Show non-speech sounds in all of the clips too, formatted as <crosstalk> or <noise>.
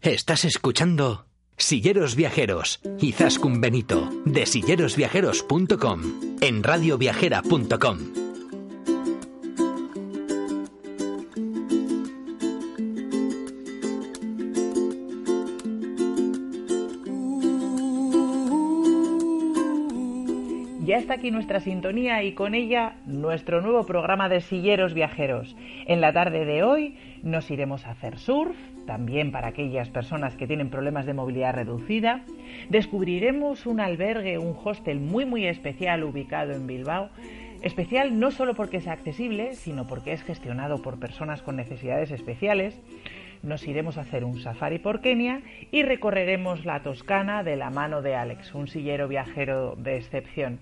Estás escuchando Silleros Viajeros, Izaskun Benito, de sillerosviajeros.com, en radioviajera.com. Ya está aquí nuestra sintonía y con ella nuestro nuevo programa de Silleros Viajeros. En la tarde de hoy nos iremos a hacer surf, también para aquellas personas que tienen problemas de movilidad reducida. Descubriremos un albergue, un hostel muy muy especial ubicado en Bilbao. Especial no solo porque es accesible, sino porque es gestionado por personas con necesidades especiales nos iremos a hacer un safari por Kenia y recorreremos la Toscana de la mano de Alex, un sillero viajero de excepción.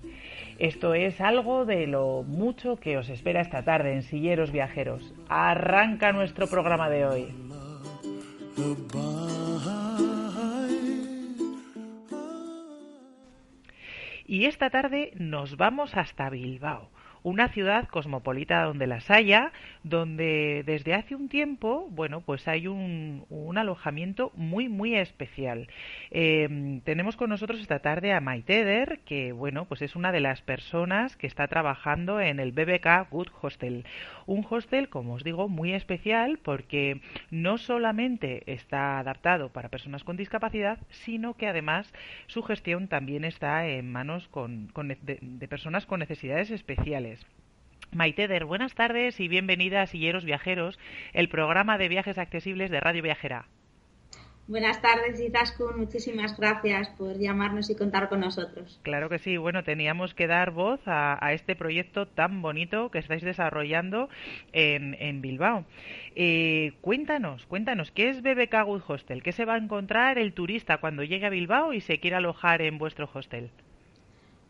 Esto es algo de lo mucho que os espera esta tarde en Silleros Viajeros. Arranca nuestro programa de hoy. Y esta tarde nos vamos hasta Bilbao una ciudad cosmopolita donde las haya, donde desde hace un tiempo, bueno, pues hay un, alojamiento muy, muy especial. Eh, tenemos con nosotros esta tarde a Maiteder, que, bueno, pues es una de las personas que está trabajando en el BBK Good Hostel. Un hostel, como os digo, muy especial porque no solamente está adaptado para personas con discapacidad, sino que además su gestión también está en manos de personas con necesidades especiales. Maiteder, buenas tardes y bienvenida a Silleros Viajeros, el programa de viajes accesibles de Radio Viajera. Buenas tardes, Izaskun. Muchísimas gracias por llamarnos y contar con nosotros. Claro que sí. Bueno, teníamos que dar voz a, este proyecto tan bonito que estáis desarrollando en, Bilbao. Eh, cuéntanos, cuéntanos, ¿qué es BBK Good Hostel? ¿Qué se va a encontrar el turista cuando llegue a Bilbao y se quiera alojar en vuestro hostel?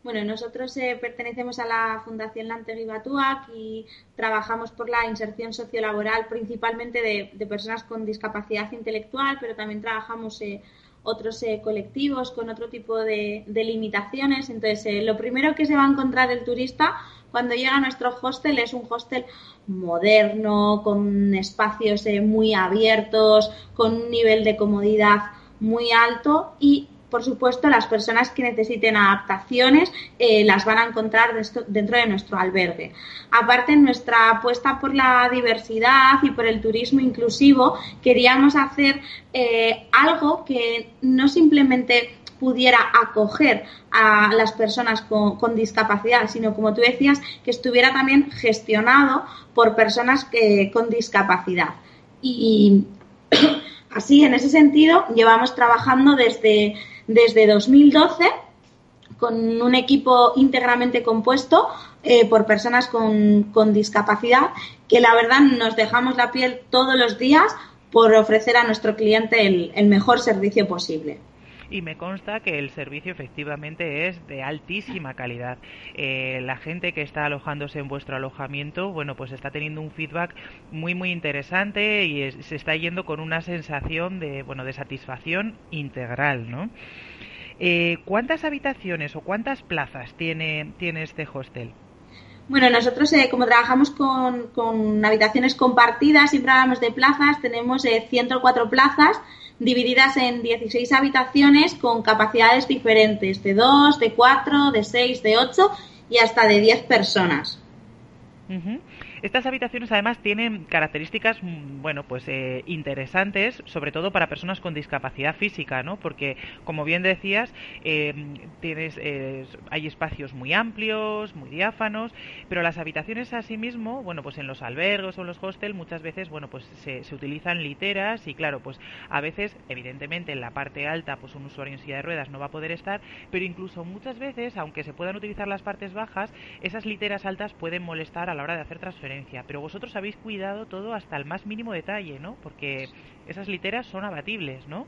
Bueno, nosotros eh, pertenecemos a la Fundación Lantegui Batuac y trabajamos por la inserción sociolaboral principalmente de, personas con discapacidad intelectual, pero también trabajamos eh, otros eh, colectivos con otro tipo de, limitaciones. Entonces, lo primero que se va a encontrar el turista cuando llega a nuestro hostel es un hostel moderno, con espacios muy abiertos, con un nivel de comodidad muy alto y por supuesto, las personas que necesiten adaptaciones eh, las van a encontrar dentro de nuestro albergue. Aparte, nuestra apuesta por la diversidad y por el turismo inclusivo, queríamos hacer eh, algo que no simplemente pudiera acoger a las personas con, discapacidad, sino como tú decías, que estuviera también gestionado por personas que, con discapacidad. Y <clears throat> así, en ese sentido, llevamos trabajando desde desde 2012 con un equipo íntegramente compuesto eh, por personas con, discapacidad que la verdad nos dejamos la piel todos los días por ofrecer a nuestro cliente el mejor servicio posible y me consta que el servicio efectivamente es de altísima calidad. Eh, la gente que está alojándose en vuestro alojamiento, bueno, pues está teniendo un feedback muy muy interesante y se está yendo con una sensación de bueno de satisfacción integral, ¿no? Eh, ¿Cuántas habitaciones o cuántas plazas tiene tiene este hostel? Bueno, nosotros eh, como trabajamos con, con, habitaciones compartidas, siempre hablamos de plazas, tenemos 104 plazas divididas en 16 habitaciones con capacidades diferentes, de 2, de 4, de 6, de 8 y hasta de 10 personas. Estas habitaciones además tienen características, mm, bueno, pues eh, interesantes, sobre todo para personas con discapacidad física, ¿no? Porque, como bien decías, em, tienes, eh, hay espacios muy amplios, muy diáfanos, pero las habitaciones asimismo, bueno, pues en los albergos o en los hostels muchas veces, bueno, pues se, se utilizan literas y claro, pues a veces, evidentemente, en la parte alta, pues un usuario en silla de ruedas no va a poder estar, pero incluso muchas veces, aunque se puedan utilizar las partes bajas, esas literas altas pueden molestar a la hora de hacer transferencias Pero vosotros habéis cuidado todo hasta el más mínimo detalle, ¿no? Porque esas literas son abatibles, ¿no?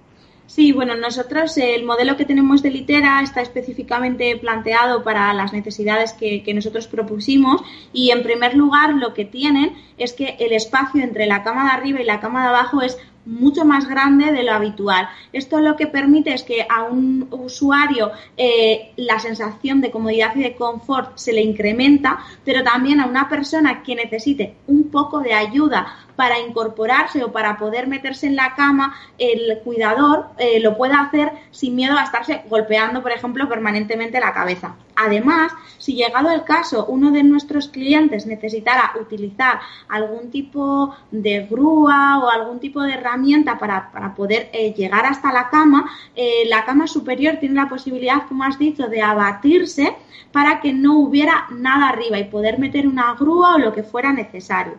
Sí, bueno, nosotros el modelo que tenemos de litera está específicamente planteado para las necesidades que, que, nosotros propusimos y en primer lugar lo que tienen es que el espacio entre la cama de arriba y la cama de abajo es mucho más grande de lo habitual. Esto lo que permite es que a un usuario eh, la sensación de comodidad y de confort se le incrementa, pero también a una persona que necesite un poco de ayuda para incorporarse o para poder meterse en la cama, el cuidador eh, lo puede hacer sin miedo a estarse golpeando, por ejemplo, permanentemente la cabeza. Además, si llegado el caso uno de nuestros clientes necesitara utilizar algún tipo de grúa o algún tipo de herramienta para, poder eh, llegar hasta la cama, eh, la cama superior tiene la posibilidad, como has dicho, de abatirse para que no hubiera nada arriba y poder meter una grúa o lo que fuera necesario.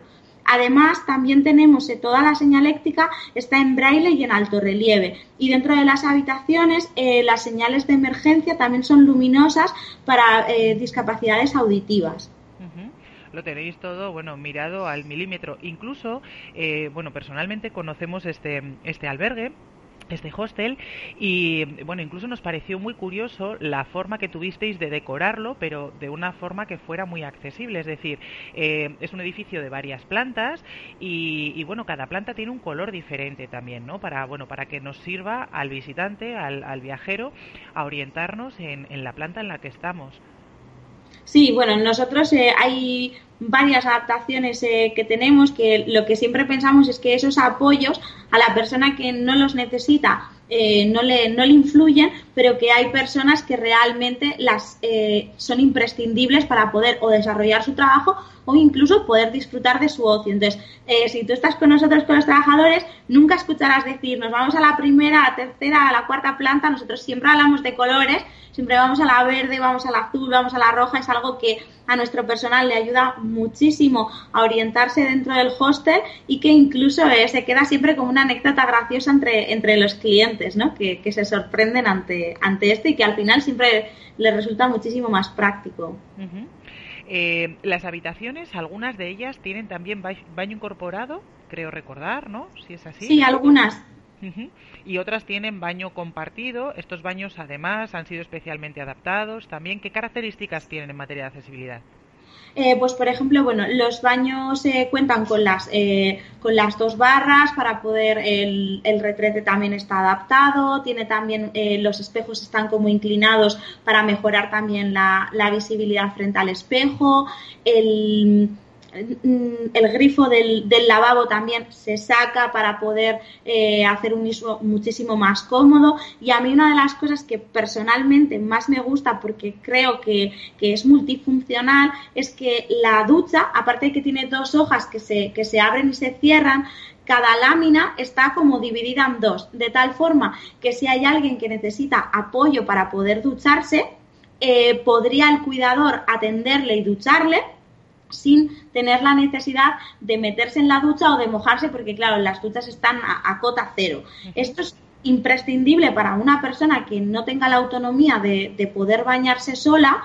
Además, también tenemos eh, toda la señaléctica está en braille y en alto relieve. Y dentro de las habitaciones, eh, las señales de emergencia también son luminosas para eh, discapacidades auditivas lo tenéis todo, bueno, mirado al milímetro. Incluso, bueno, personalmente conocemos este, este albergue este hostel y bueno incluso nos pareció muy curioso la forma que tuvisteis de decorarlo pero de una forma que fuera muy accesible. Es decir eh, es un edificio de varias plantas y, bueno cada planta tiene un color diferente también no para bueno para que nos sirva al visitante al, viajero a orientarnos en, en la planta en la que estamos. Sí, bueno, nosotros eh, hay varias adaptaciones eh, que tenemos que lo que siempre pensamos es que esos apoyos a la persona que no los necesita eh, no, le, no le influyen, pero que hay personas que realmente las eh, son imprescindibles para poder o desarrollar su trabajo o incluso poder disfrutar de su ocio. Entonces, si tú estás con nosotros, con los trabajadores, nunca escucharás decir, nos vamos a la primera, a la tercera, a la cuarta planta, nosotros siempre hablamos de colores siempre vamos a la verde, vamos a la azul, vamos a la roja, es algo que a nuestro personal le ayuda muchísimo a orientarse dentro del hostel y que incluso eh, se queda siempre como una anécdota graciosa entre, entre los clientes, ¿no? Que, se sorprenden ante, ante esto y que al final siempre les resulta muchísimo más práctico. Eh, las habitaciones, algunas de ellas tienen también baño incorporado, creo recordar, ¿no? Si es así. Sí, algunas. Y otras tienen baño compartido. Estos baños, además, han sido especialmente adaptados. También, ¿qué características tienen en materia de accesibilidad? Eh, pues por ejemplo, bueno, los baños eh, cuentan con las eh, con las dos barras para poder el, el, retrete también está adaptado, tiene también los espejos están como inclinados para mejorar también la, la visibilidad frente al espejo, el el grifo del, lavabo también se saca para poder eh, hacer un uso muchísimo más cómodo. Y a mí una de las cosas que personalmente más me gusta porque creo que, es multifuncional es que la ducha, aparte de que tiene dos hojas que se, que se abren y se cierran, cada lámina está como dividida en dos, de tal forma que si hay alguien que necesita apoyo para poder ducharse, eh, podría el cuidador atenderle y ducharle sin tener la necesidad de meterse en la ducha o de mojarse, porque claro, las duchas están a, cota cero. Esto es imprescindible para una persona que no tenga la autonomía de, poder bañarse sola,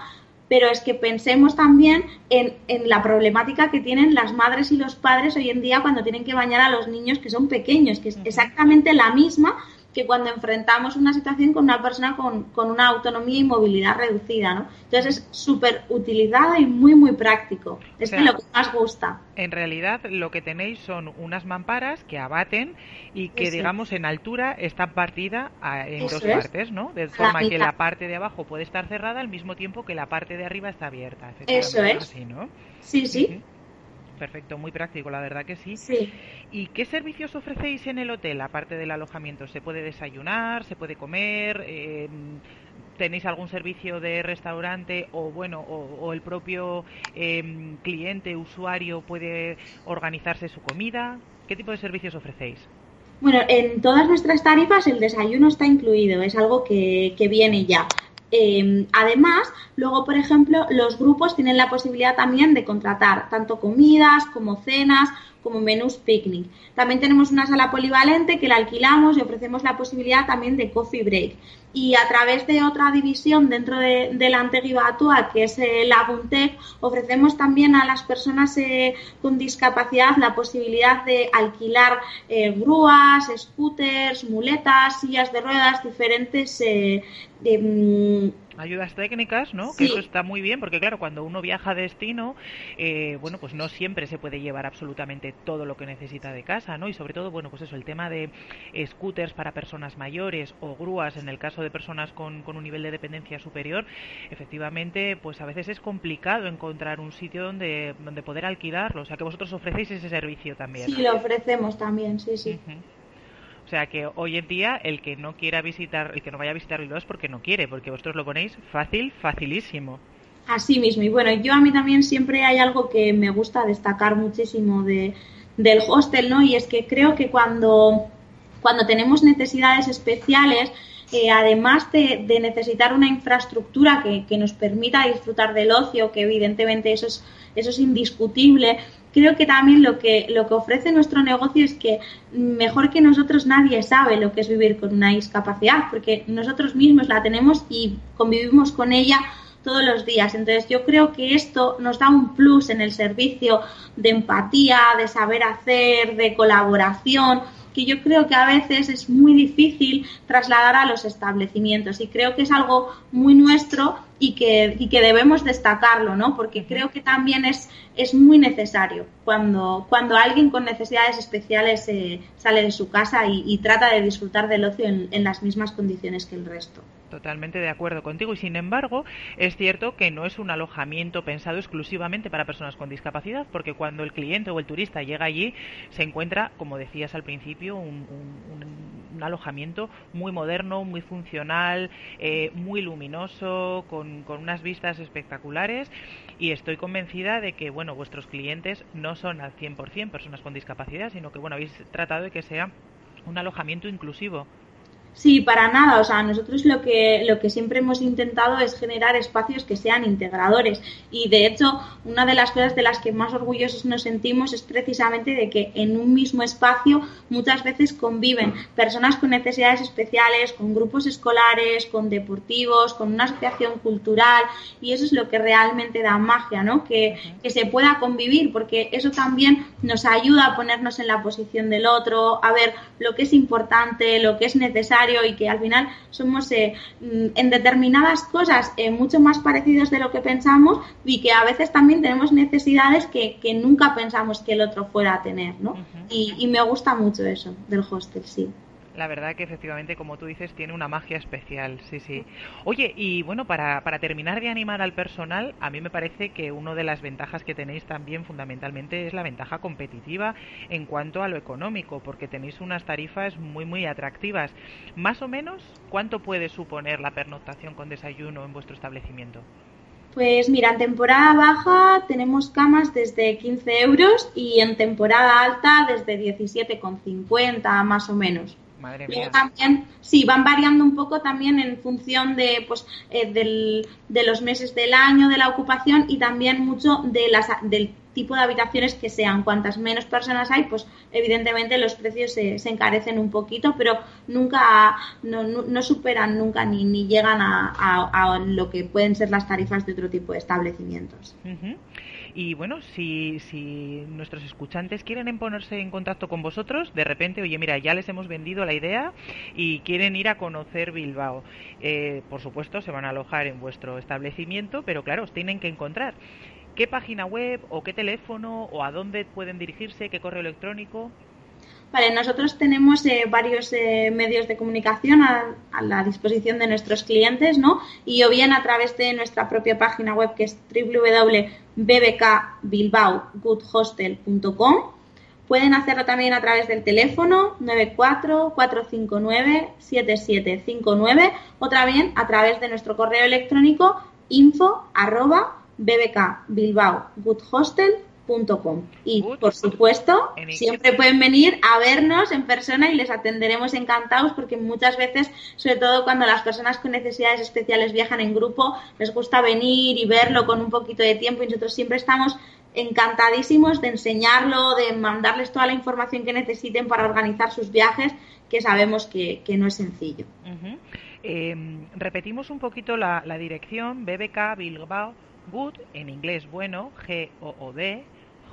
pero es que pensemos también en, en, la problemática que tienen las madres y los padres hoy en día cuando tienen que bañar a los niños que son pequeños, que es exactamente la misma que cuando enfrentamos una situación con una persona con, una autonomía y movilidad reducida, ¿no? Entonces es súper utilizado y muy, muy práctico. Es lo que más gusta. En realidad lo que tenéis son unas mamparas que abaten y que, digamos, en altura están partidas en dos partes, ¿no? De forma que la parte de abajo puede estar cerrada al mismo tiempo que la parte de arriba está abierta. Eso es. ¿no? Sí, sí. Perfecto, muy práctico, la verdad que sí. Sí. ¿Y qué servicios ofrecéis en el hotel, aparte del alojamiento? ¿Se puede desayunar? ¿Se puede comer? Eh, ¿Tenéis algún servicio de restaurante o bueno o, el propio em, cliente, usuario puede organizarse su comida? ¿Qué tipo de servicios ofrecéis? Bueno, en todas nuestras tarifas el desayuno está incluido, es algo que, que viene ya Em, además, luego, por ejemplo, los grupos tienen la posibilidad también de contratar tanto comidas como cenas como menús picnic. También tenemos una sala polivalente que la alquilamos y ofrecemos la posibilidad también de coffee break. Y a través de otra división dentro de, la Antegua actual, que es eh, la Buntec, ofrecemos también a las personas eh, con discapacidad la posibilidad de alquilar eh, grúas, scooters, muletas, sillas de ruedas, diferentes mm, ayudas técnicas, ¿no? Que eso está muy bien, porque claro, cuando uno viaja a destino, eh, bueno, pues no siempre se puede llevar absolutamente todo lo que necesita de casa, ¿no? Y sobre todo, bueno, pues eso, el tema de scooters para personas mayores o grúas en el caso de personas con, con un nivel de dependencia superior, efectivamente, pues a veces es complicado encontrar un sitio donde, donde poder alquilarlo. O sea, que vosotros ofrecéis ese servicio también. Sí, lo ofrecemos también, sí, sí. O sea que hoy en día el que no quiera visitar, el que no vaya a visitar Bilbao es porque no quiere, porque vosotros lo ponéis fácil, facilísimo. Así mismo. Y bueno, yo a mí también siempre hay algo que me gusta destacar muchísimo de, del hostel, ¿no? Y es que creo que cuando, cuando tenemos necesidades especiales, eh, además de, de, necesitar una infraestructura que, que, nos permita disfrutar del ocio, que evidentemente eso es, eso es indiscutible, creo que también lo que, lo que ofrece nuestro negocio es que mejor que nosotros nadie sabe lo que es vivir con una discapacidad, porque nosotros mismos la tenemos y convivimos con ella todos los días. Entonces yo creo que esto nos da un plus en el servicio de empatía, de saber hacer, de colaboración que yo creo que a veces es muy difícil trasladar a los establecimientos y creo que es algo muy nuestro y que, y que debemos destacarlo, ¿no? Porque creo que también es, es muy necesario cuando, cuando alguien con necesidades especiales eh, sale de su casa y, trata de disfrutar del ocio en las mismas condiciones que el resto. Totalmente de acuerdo contigo y sin embargo es cierto que no es un alojamiento pensado exclusivamente para personas con discapacidad porque cuando el cliente o el turista llega allí se encuentra, como decías al principio, un, alojamiento muy moderno, muy funcional, eh, muy luminoso, con, con unas vistas espectaculares y estoy convencida de que bueno vuestros clientes no son al 100% personas con discapacidad, sino que bueno habéis tratado de que sea un alojamiento inclusivo. Sí, para nada. O sea, nosotros lo que, lo que siempre hemos intentado es generar espacios que sean integradores. Y de hecho, una de las cosas de las que más orgullosos nos sentimos es precisamente de que en un mismo espacio muchas veces conviven personas con necesidades especiales, con grupos escolares, con deportivos, con una asociación cultural. Y eso es lo que realmente da magia, ¿no? Que, que se pueda convivir, porque eso también nos ayuda a ponernos en la posición del otro, a ver lo que es importante, lo que es necesario y que al final somos eh, mm, en determinadas cosas eh, mucho más parecidos de lo que pensamos y que a veces también tenemos necesidades que, nunca pensamos que el otro fuera a tener, ¿no? y, y me gusta mucho eso del hostel, sí. La verdad que efectivamente, como tú dices, tiene una magia especial, sí, sí. Oye, y bueno, para, para terminar de animar al personal, a mí me parece que una de las ventajas que tenéis también fundamentalmente es la ventaja competitiva en cuanto a lo económico, porque tenéis unas tarifas muy, muy atractivas. Más o menos, ¿cuánto puede suponer la pernoctación con desayuno en vuestro establecimiento? Pues mira, en temporada baja tenemos camas desde 15 euros y en temporada alta desde 17,50 más o menos. Madre mía. también, sí, van variando un poco también en función de, pues, eh, del, de los meses del año, de la ocupación y también mucho de las, del tipo de habitaciones que sean. Cuantas menos personas hay, pues evidentemente los precios se, se encarecen un poquito, pero nunca, no, no, superan nunca ni, ni llegan a, a, lo que pueden ser las tarifas de otro tipo de establecimientos. Y bueno, si, si nuestros escuchantes quieren ponerse en contacto con vosotros, de repente, oye, mira, ya les hemos vendido la idea y quieren ir a conocer Bilbao. Eh, por supuesto, se van a alojar en vuestro establecimiento, pero claro, os tienen que encontrar. ¿Qué página web o qué teléfono o a dónde pueden dirigirse? ¿Qué correo electrónico? Vale, nosotros tenemos eh, varios eh, medios de comunicación a, la disposición de nuestros clientes, ¿no? Y o bien a través de nuestra propia página web que es www.bbkbilbaogoodhostel.com. Pueden hacerlo también a través del teléfono 944597759 o también a través de nuestro correo electrónico info Y por supuesto, siempre pueden venir a vernos en persona y les atenderemos encantados porque muchas veces, sobre todo cuando las personas con necesidades especiales viajan en grupo, les gusta venir y verlo con un poquito de tiempo y nosotros siempre estamos encantadísimos de enseñarlo, de mandarles toda la información que necesiten para organizar sus viajes, que sabemos que, no es sencillo. Em, repetimos un poquito la, la dirección BBK Bilbao Good, en inglés bueno, G-O-O-D,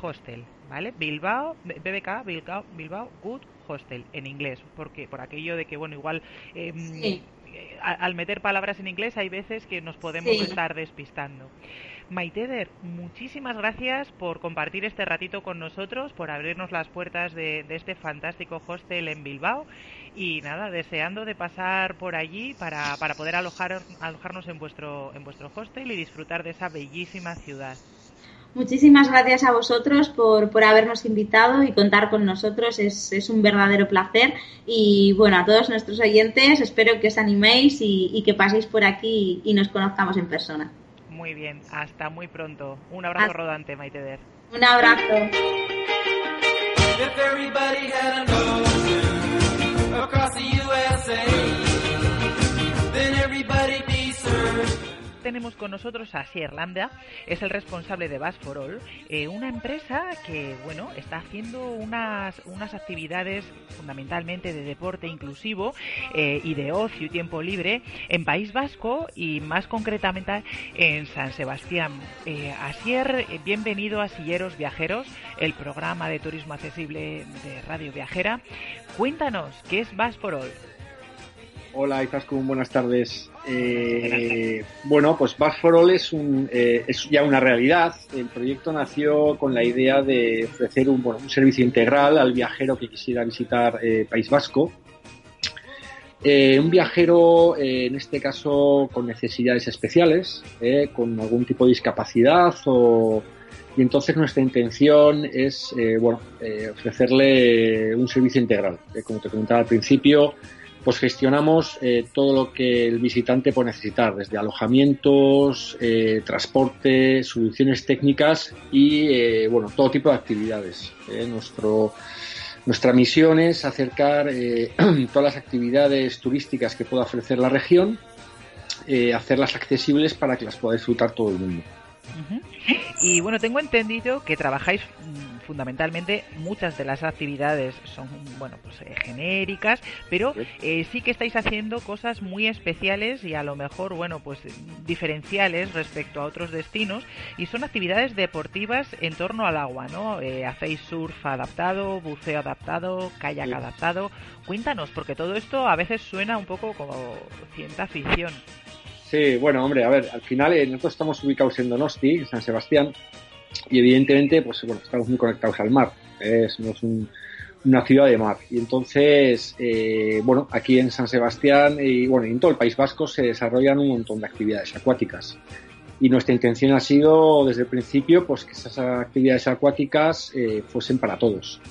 Hostel, ¿vale? Bilbao, BBK, Bilbao, Bilbao Good Hostel, en inglés, porque por aquello de que, bueno, igual em, eh, al meter palabras en inglés hay veces que nos podemos estar despistando. Maiteder, muchísimas gracias por compartir este ratito con nosotros, por abrirnos las puertas de, de este fantástico hostel en Bilbao y nada, deseando de pasar por allí para, para poder alojar, alojarnos en vuestro, en vuestro hostel y disfrutar de esa bellísima ciudad. Muchísimas gracias a vosotros por, por habernos invitado y contar con nosotros. Es, es, un verdadero placer. Y bueno, a todos nuestros oyentes, espero que os animéis y, que paséis por aquí y, nos conozcamos en persona. Muy bien, hasta muy pronto. Un abrazo rodante, Maite Un abrazo. Tenemos con nosotros a Sierlanda, es el responsable de Bass for All, eh, una empresa que, bueno, está haciendo unas, unas actividades fundamentalmente de deporte inclusivo eh, y de ocio y tiempo libre en País Vasco y más concretamente en San Sebastián. Eh, Asier, eh, bienvenido a Silleros Viajeros, el programa de turismo accesible de Radio Viajera. Cuéntanos, ¿qué es Bass for All? Hola Izaskun, buenas tardes. Eh, bueno, pues Bass for All es, un, eh, es ya una realidad. El proyecto nació con la idea de ofrecer un, bueno, un servicio integral al viajero que quisiera visitar eh, País Vasco. un viajero, en este caso, con necesidades especiales, con algún tipo de discapacidad o, y entonces nuestra intención es bueno, ofrecerle un servicio integral. como te comentaba al principio, pues gestionamos eh, todo lo que el visitante puede necesitar, desde alojamientos, eh, transporte, soluciones técnicas y eh, bueno, todo tipo de actividades. Nuestro, nuestra misión es acercar <clears throat> todas las actividades turísticas que pueda ofrecer la región, hacerlas accesibles para que las pueda disfrutar todo el mundo. Y bueno, tengo entendido que trabajáis fundamentalmente, muchas de las actividades son, bueno, pues eh, genéricas, pero eh, sí que estáis haciendo cosas muy especiales y a lo mejor, bueno, pues diferenciales respecto a otros destinos y son actividades deportivas en torno al agua, ¿no? Eh, hacéis surf adaptado, buceo adaptado, kayak adaptado. Cuéntanos, porque todo esto a veces suena un poco como ciencia ficción. Sí, bueno, hombre, a ver, al final eh, nosotros estamos ubicados en Donosti, en San Sebastián, y evidentemente, pues bueno, estamos muy conectados al mar. Es, una ciudad de mar. Y entonces, eh, bueno, aquí en San Sebastián y bueno, en todo el País Vasco se desarrollan un montón de actividades acuáticas. Y nuestra intención ha sido, desde el principio, pues que esas actividades acuáticas eh, fuesen para todos.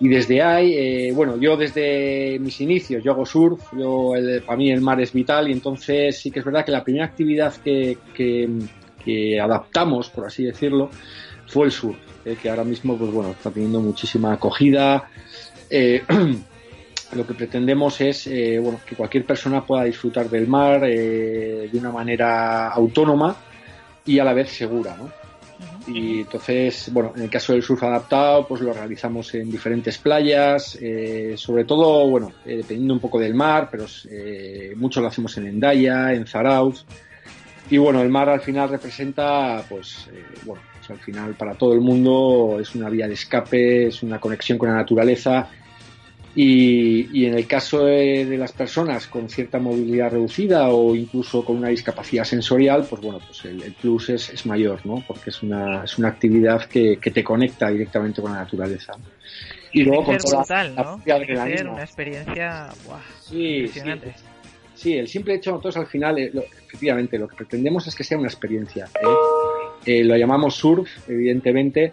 Y desde ahí, eh, bueno, yo desde mis inicios, yo hago surf, yo para mí el mar es vital y entonces sí que es verdad que la primera actividad que, que, adaptamos, por así decirlo, fue el surf, eh, que ahora mismo pues bueno, está teniendo muchísima acogida. Eh, <clears throat> lo que pretendemos es bueno, que cualquier persona pueda disfrutar del mar de una manera autónoma y a la vez segura, ¿no? Y entonces, bueno, en el caso del surf adaptado, pues lo realizamos en diferentes playas, eh, sobre todo, bueno, eh, dependiendo un poco del mar, pero eh, mucho lo hacemos en Endaya, en Zarauz. Y bueno, el mar al final representa, pues, bueno, pues al final para todo el mundo es una vía de escape, es una conexión con la naturaleza y, en el caso de, las personas con cierta movilidad reducida o incluso con una discapacidad sensorial, pues bueno, pues el, plus es, mayor, ¿no? Porque es una, es una actividad que, te conecta directamente con la naturaleza. Y luego con toda brutal, ¿no? una experiencia sí, impresionante. Sí, el simple hecho, nosotros al final, eh, efectivamente, lo que pretendemos es que sea una experiencia. ¿eh? Eh, lo llamamos surf, evidentemente,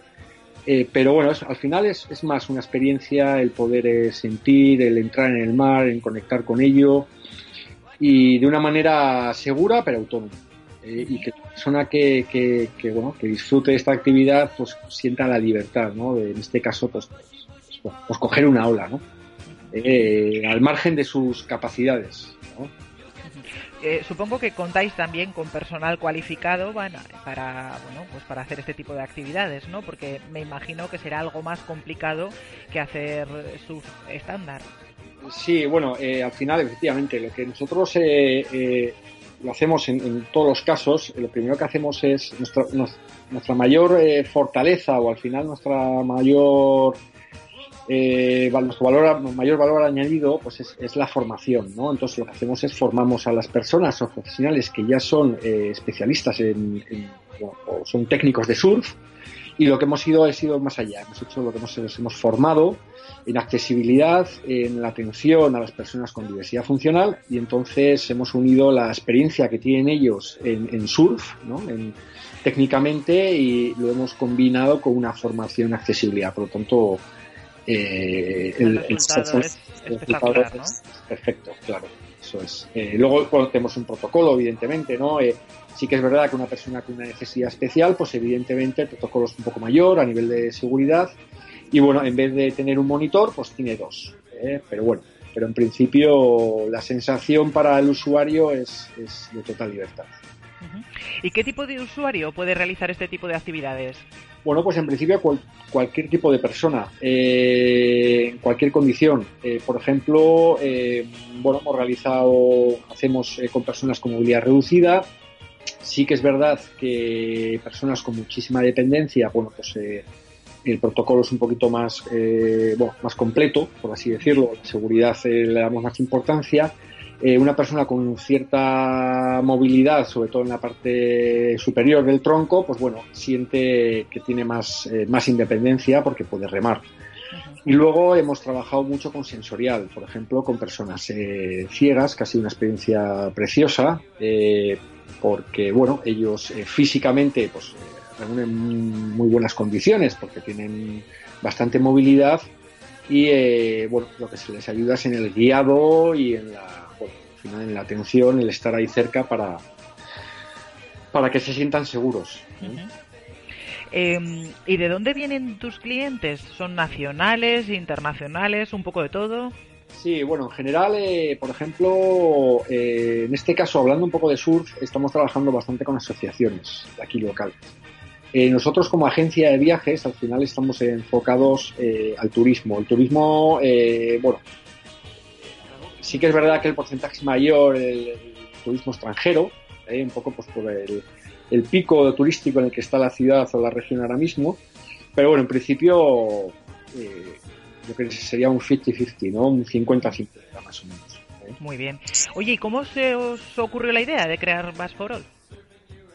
pero bueno, al final es, es, más una experiencia el poder sentir, el entrar en el mar, en conectar con ello y de una manera segura pero autónoma. Y que persona que, que, bueno, que disfrute de esta actividad, pues sienta la libertad, ¿no? en este caso, pues, pues, pues coger una ola, ¿no? Al margen de sus capacidades, <laughs> Eh, supongo que contáis también con personal cualificado para, bueno, pues para hacer este tipo de actividades, ¿no? Porque me imagino que será algo más complicado que hacer surf estándar. Sí, bueno, eh, al final, efectivamente, lo que nosotros eh, lo hacemos en, todos los casos, lo primero que hacemos es nuestra, nuestra mayor fortaleza o al final nuestra mayor eh, nuestro valor, mayor valor añadido pues es, la formación, ¿no? Entonces lo que hacemos es formamos a las personas o profesionales que ya son eh, especialistas en, o son técnicos de surf y lo que hemos ido es ido más allá. Hemos hecho lo que hemos, hemos formado en accesibilidad, en la atención a las personas con diversidad funcional y entonces hemos unido la experiencia que tienen ellos en, surf, ¿no? En, técnicamente y lo hemos combinado con una formación en accesibilidad. Por lo tanto, eh, el, el, es, perfecto, claro. Eso es. Eh, luego tenemos un protocolo, evidentemente, ¿no? Eh, sí que es verdad que una persona con una necesidad especial, pues evidentemente el protocolo es un poco mayor a nivel de seguridad. Y bueno, en vez de tener un monitor, pues tiene dos. ¿eh? Pero bueno, pero en principio la sensación para el usuario es, es de total libertad. ¿Y qué tipo de usuario puede realizar este tipo de actividades? Bueno, pues en principio cualquier tipo de persona, eh, en cualquier condición. Eh, por ejemplo, eh, bueno, hemos realizado, hacemos con personas con movilidad reducida. Sí que es verdad que personas con muchísima dependencia, bueno, pues el protocolo es un poquito más, bueno, más completo, por así decirlo. La seguridad le damos más importancia eh, una persona con cierta movilidad, sobre todo en la parte superior del tronco, pues bueno, siente que tiene más, eh, más independencia porque puede remar. Y luego hemos trabajado mucho con sensorial, por ejemplo, con personas eh, ciegas, que ha sido una experiencia preciosa, porque bueno, ellos físicamente pues reúnen muy buenas condiciones porque tienen bastante movilidad y bueno, lo que se les ayuda es en el guiado y en la final en la atención, el estar ahí cerca para, para que se sientan seguros. Em, ¿Y de dónde vienen tus clientes? ¿Son nacionales, internacionales, un poco de todo? Sí, bueno, en general, eh, por ejemplo, eh, en este caso, hablando un poco de surf, estamos trabajando bastante con asociaciones de aquí locales. Eh, nosotros como agencia de viajes, al final estamos enfocados al turismo. El turismo, bueno, sí que es verdad que el porcentaje es mayor el, turismo extranjero, ¿eh? un poco pues por el, pico turístico en el que está la ciudad o la región ahora mismo, pero bueno, en principio eh, yo creo que sería un 50-50, ¿no? Un 50-50 más o menos. ¿eh? Muy bien. Oye, ¿y cómo se os ocurrió la idea de crear Bass for All?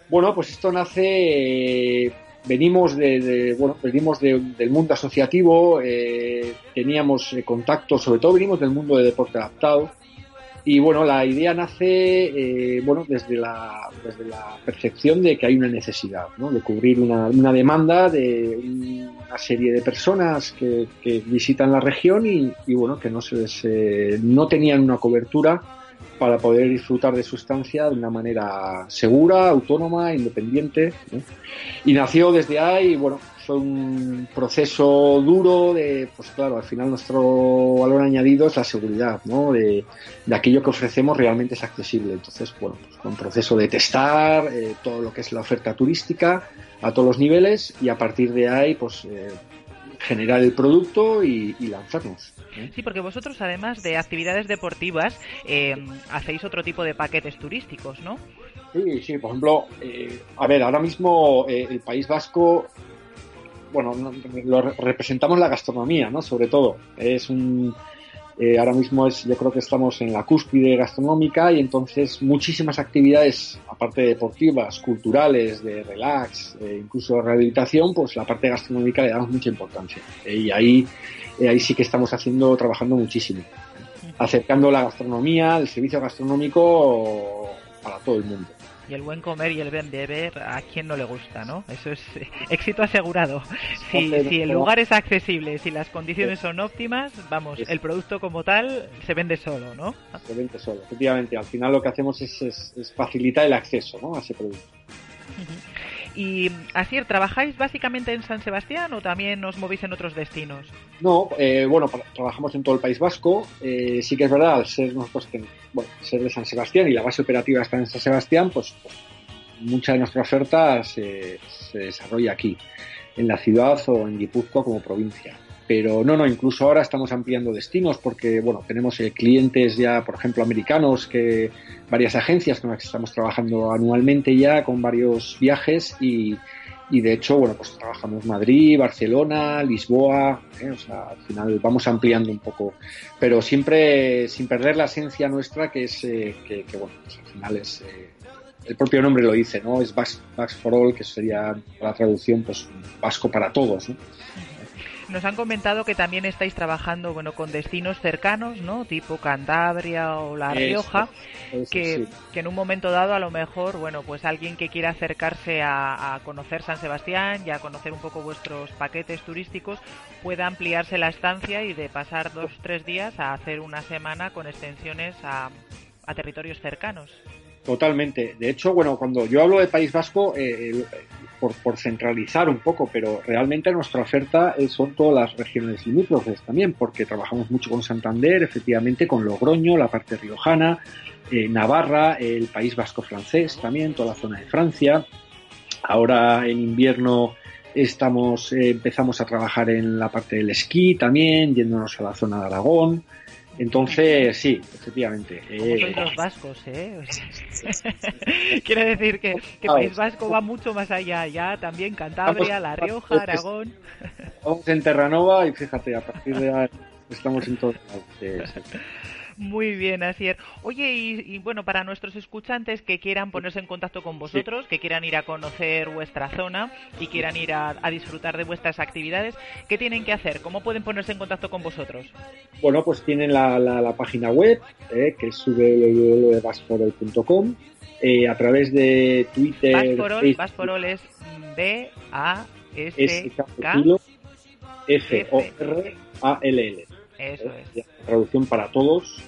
Bueno, pues esto nace venimos de, bueno venimos del mundo asociativo eh, teníamos eh, contacto sobre todo venimos del mundo de deporte adaptado y bueno la idea nace eh, bueno desde la desde la percepción de que hay una necesidad ¿no? de cubrir una, una demanda de una serie de personas que, que visitan la región y, y, bueno que no se les, no tenían una cobertura para poder disfrutar de su estancia de una manera segura, autónoma, independiente. Y nació desde ahí, bueno, fue un proceso duro de, pues claro, al final nuestro valor añadido es la seguridad, ¿no? De, aquello que ofrecemos realmente es accesible. Entonces, bueno, pues fue un proceso de testar eh, todo lo que es la oferta turística a todos los niveles y a partir de ahí, pues, eh, generar el producto y lanzarnos. Sí, porque vosotros, además de actividades deportivas, eh, hacéis otro tipo de paquetes turísticos, ¿no? Sí, sí, por ejemplo, eh, a ver, ahora mismo eh, el País Vasco, bueno, lo representamos la gastronomía, ¿no? Sobre todo, es un eh, ahora mismo es, yo creo que estamos en la cúspide gastronómica y entonces muchísimas actividades, aparte de deportivas, culturales, de relax, incluso de rehabilitación, pues la parte gastronómica le damos mucha importancia. Eh, y ahí, ahí sí que estamos haciendo, trabajando muchísimo, acercando la gastronomía, el servicio gastronómico para todo el mundo y el buen comer y el buen beber a quien no le gusta, ¿no? Eso es <laughs> éxito asegurado. Si, si el lugar es accesible, si las condiciones son óptimas, vamos, el producto como tal se vende solo, ¿no? Se vende solo, efectivamente. Al final lo que hacemos es, es, facilitar el acceso ¿no? a ese producto. <laughs> Y así, ¿trabajáis básicamente en San Sebastián o también os movéis en otros destinos? No, eh, bueno, trabajamos en todo el País Vasco. Eh, sí que es verdad, al ser nosotros bueno, ser de San Sebastián y la base operativa está en San Sebastián, pues, pues mucha de nuestra oferta se, se, desarrolla aquí, en la ciudad o en Guipúzcoa como provincia. Pero no, no, incluso ahora estamos ampliando destinos porque, bueno, tenemos eh, clientes ya, por ejemplo, americanos, que varias agencias con las que estamos trabajando anualmente ya con varios viajes y, y de hecho, bueno, pues trabajamos Madrid, Barcelona, Lisboa, ¿eh? o sea, al final vamos ampliando un poco, pero siempre sin perder la esencia nuestra, que es eh, que, bueno, pues al final es eh, el propio nombre lo dice, ¿no? Es Basque, for All, que sería la traducción, pues vasco para todos, ¿no? Nos han comentado que también estáis trabajando bueno con destinos cercanos, ¿no? Tipo Cantabria o La Rioja, que, que, en un momento dado a lo mejor, bueno, pues alguien que quiera acercarse a, conocer San Sebastián y a conocer un poco vuestros paquetes turísticos pueda ampliarse la estancia y de pasar dos tres días a hacer una semana con extensiones a, a territorios cercanos. Totalmente. De hecho, bueno, cuando yo hablo de País Vasco, eh, por, centralizar un poco, pero realmente nuestra oferta son todas las regiones limítrofes también, porque trabajamos mucho con Santander, efectivamente con Logroño, la parte riojana, eh, Navarra, el País Vasco francés también, toda la zona de Francia. Ahora en invierno estamos eh, empezamos a trabajar en la parte del esquí también, yéndonos a la zona de Aragón. Entonces, sí, efectivamente. Eh... los vascos, ¿eh? <laughs> <laughs> Quiere decir que, que País Vasco va mucho más allá, ya también Cantabria, La Rioja, Aragón. Vamos en Terranova y fíjate, a partir de ahí estamos en todo. Muy bien, así es. Oye, y, bueno, para nuestros escuchantes que quieran ponerse en contacto con vosotros, que quieran ir a conocer vuestra zona y quieran ir a, disfrutar de vuestras actividades, ¿qué tienen que hacer? ¿Cómo pueden ponerse en contacto con vosotros? Bueno, pues tienen la, la, página web, eh, que es www.basforol.com, eh, a través de Twitter. Basforol, es B-A-S-K. F-O-R-A-L-L. Eso es. Traducción para todos.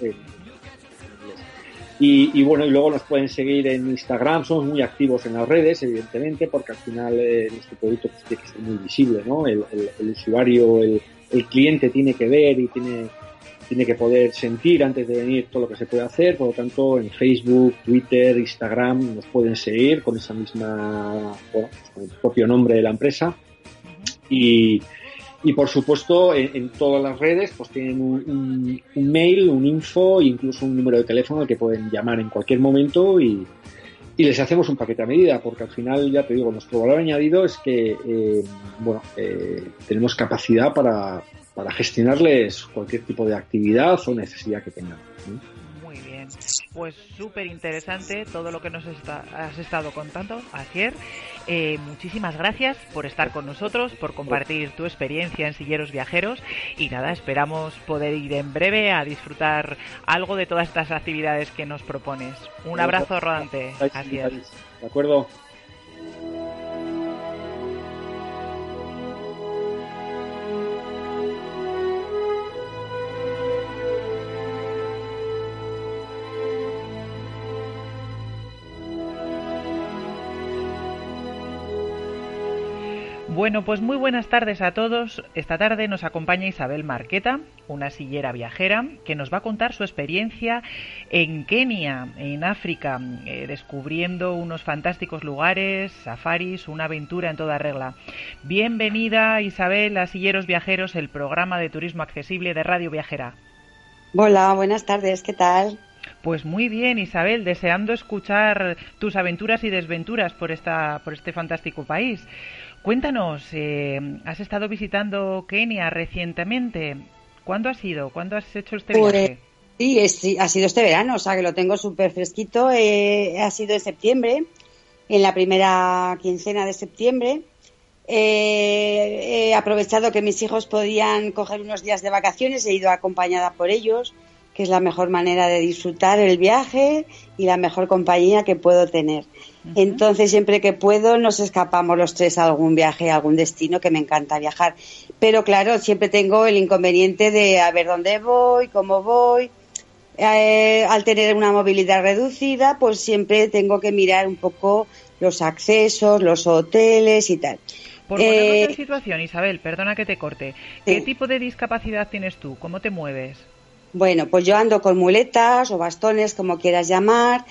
y, bueno, y luego nos pueden seguir en Instagram, somos muy activos en las redes, evidentemente, porque al final eh, nuestro producto pues, tiene que ser muy visible, ¿no? El, usuario, el, cliente tiene que ver y tiene, tiene que poder sentir antes de venir todo lo que se puede hacer, por lo tanto en Facebook, Twitter, Instagram nos pueden seguir con esa misma, bueno, con el propio nombre de la empresa. Y, y por supuesto, en, todas las redes pues tienen un, mail, un info incluso un número de teléfono al que pueden llamar en cualquier momento y, les hacemos un paquete a medida, porque al final, ya te digo, nuestro valor añadido es que eh, bueno, eh, tenemos capacidad para, para gestionarles cualquier tipo de actividad o necesidad que tengan. Pues súper interesante todo lo que nos has estado contando, Asier. Eh, muchísimas gracias por estar con nosotros, por compartir tu experiencia en Silleros Viajeros y nada, esperamos poder ir en breve a disfrutar algo de todas estas actividades que nos propones. Un abrazo rodante, Asier. De acuerdo. Bueno, pues muy buenas tardes a todos. Esta tarde nos acompaña Isabel Marqueta, una sillera viajera, que nos va a contar su experiencia en Kenia, en África, eh, descubriendo unos fantásticos lugares, safaris, una aventura en toda regla. Bienvenida Isabel a Silleros Viajeros, el programa de turismo accesible de Radio Viajera. Hola, buenas tardes, ¿qué tal? Pues muy bien, Isabel, deseando escuchar tus aventuras y desventuras por esta por este fantástico país. Cuéntanos, eh, has estado visitando Kenia recientemente. ¿Cuándo ha sido? ¿Cuándo has hecho este pues, viaje? Sí, ha sido este verano, o sea que lo tengo súper fresquito. Eh, ha sido en septiembre, en la primera quincena de septiembre. Eh, he aprovechado que mis hijos podían coger unos días de vacaciones, he ido acompañada por ellos, que es la mejor manera de disfrutar el viaje y la mejor compañía que puedo tener. Entonces, siempre que puedo, nos escapamos los tres a algún viaje, a algún destino, que me encanta viajar. Pero claro, siempre tengo el inconveniente de a ver dónde voy, cómo voy. Eh, al tener una movilidad reducida, pues siempre tengo que mirar un poco los accesos, los hoteles y tal. Por ponernos en situación, Isabel, perdona que te corte. ¿Qué tipo de discapacidad tienes tú? ¿Cómo te mueves? Bueno, pues yo ando con muletas o bastones, como quieras llamar.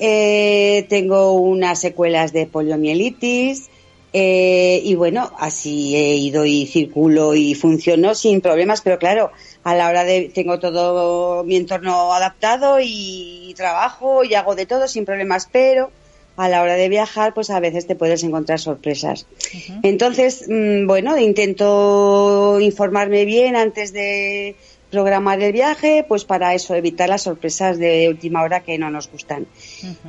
Eh, tengo unas secuelas de poliomielitis. Eh, y bueno, así he ido y circulo y funciono sin problemas, pero claro, a la hora de tengo todo mi entorno adaptado y trabajo y hago de todo sin problemas, pero a la hora de viajar, pues a veces te puedes encontrar sorpresas. Entonces, mm, bueno, intento informarme bien antes de programar el viaje, pues para eso, evitar las sorpresas de última hora que no nos gustan.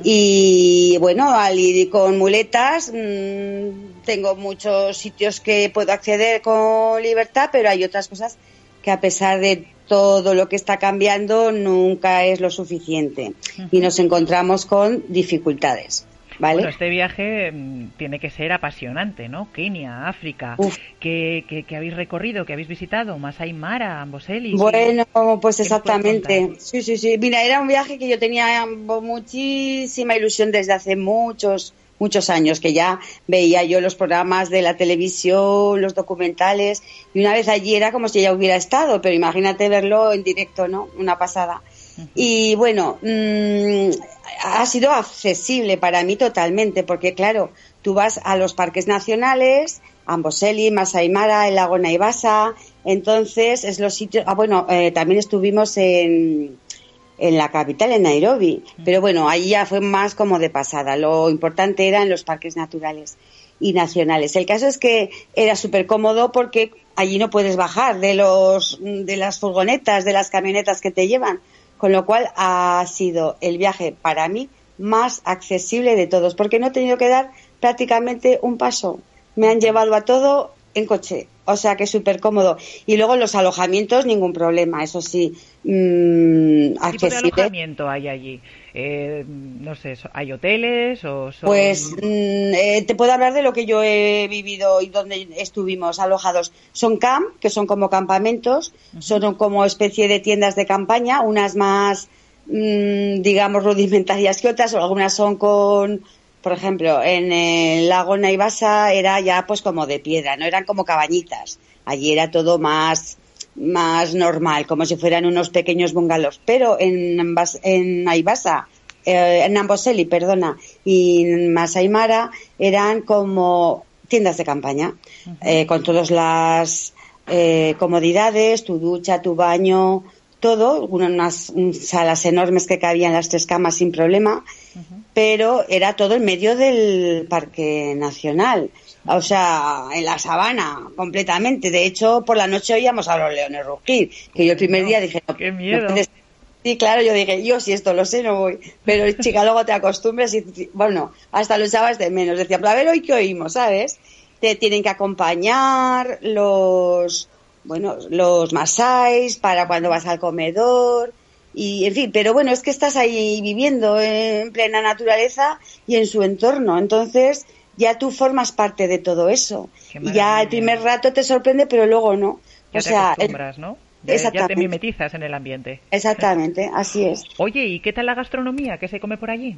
Y bueno, al ir con muletas, mm, tengo muchos sitios que puedo acceder con libertad, pero hay otras cosas que a pesar de todo lo que está cambiando, nunca es lo suficiente. Y nos encontramos con dificultades. Bueno, este viaje mm, tiene que ser apasionante, ¿no? Kenia, África, que, habéis recorrido, que habéis visitado, Masai Mara, Amboseli. Bueno, pues exactamente. Sí, sí, sí. Mira, era un viaje que yo tenía muchísima ilusión desde hace muchos, muchos años, que ya veía yo los programas de la televisión, los documentales, y una vez allí era como si ya hubiera estado, pero imagínate verlo en directo, ¿no? Una pasada. Y bueno, mmm, ha sido accesible para mí totalmente, porque claro, tú vas a los parques nacionales, Amboseli, Masai Mara, el lago Naivasa, entonces es los sitios, ah, bueno, eh, también estuvimos en, en la capital, en Nairobi, pero bueno, ahí ya fue más como de pasada, lo importante era en los parques naturales y nacionales. El caso es que era súper cómodo porque allí no puedes bajar de los de las furgonetas, de las camionetas que te llevan, con lo cual ha sido el viaje para mí más accesible de todos, porque no he tenido que dar prácticamente un paso. Me han llevado a todo en coche, o sea que súper cómodo. Y luego los alojamientos, ningún problema, eso sí, accesible. ¿Qué tipo de alojamiento hay allí? Eh, no sé, ¿hay hoteles o Pues mm, eh, te puedo hablar de lo que yo he vivido y donde estuvimos alojados. Son camp, que son como campamentos, son como especie de tiendas de campaña, unas más, mm, digamos, rudimentarias que otras, o algunas son con, por ejemplo, en el lago Naivasa era ya pues como de piedra, no eran como cabañitas. Allí era todo más más normal, como si fueran unos pequeños bungalows. Pero en, en Aibasa, eh, en Amboseli, perdona, y en Masai Mara eran como tiendas de campaña, eh, con todas las eh, comodidades, tu ducha, tu baño, todo, unas salas enormes que cabían las tres camas sin problema, pero era todo en medio del Parque Nacional o sea, en la sabana, completamente. De hecho, por la noche oíamos a los leones rugir, que yo el primer día dije, qué miedo. sí, claro, yo dije, yo si esto lo sé, no voy. Pero chica, luego te acostumbras y, bueno, hasta lo echabas de menos. Decía, a ver, hoy qué oímos, ¿sabes? Te tienen que acompañar los, bueno, los masáis para cuando vas al comedor. Y, en fin, pero bueno, es que estás ahí viviendo en plena naturaleza y en su entorno. Entonces, ya tú formas parte de todo eso. Y ya el primer rato te sorprende, pero luego no. Ya o te sea, acostumbras, ¿no? Ya, te mimetizas en el ambiente. Exactamente, así es. Oye, ¿y qué tal la gastronomía? ¿Qué se come por allí?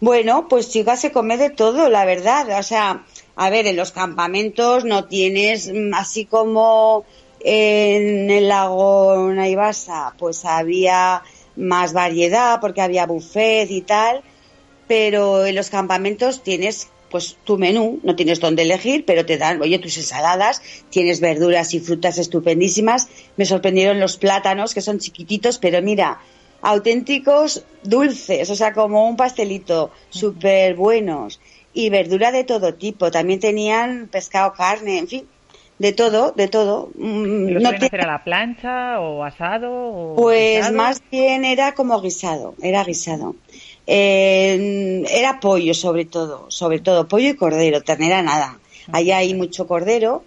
Bueno, pues chica, se come de todo, la verdad. O sea, a ver, en los campamentos no tienes mm, así como en el lago Naivasa, pues había más variedad porque había buffet y tal, pero en los campamentos tienes pues tu menú, no tienes dónde elegir, pero te dan, oye, tus ensaladas, tienes verduras y frutas estupendísimas. Me sorprendieron los plátanos, que son chiquititos, pero mira, auténticos dulces, o sea, como un pastelito, súper buenos. Y verdura de todo tipo, también tenían pescado, carne, en fin, de todo, de todo. Mm, ¿Lo no hacer a la plancha o asado? pues más bien era como guisado, era guisado. Eh, era pollo sobre todo, sobre todo pollo y cordero, ternera nada. Allá hay mucho cordero.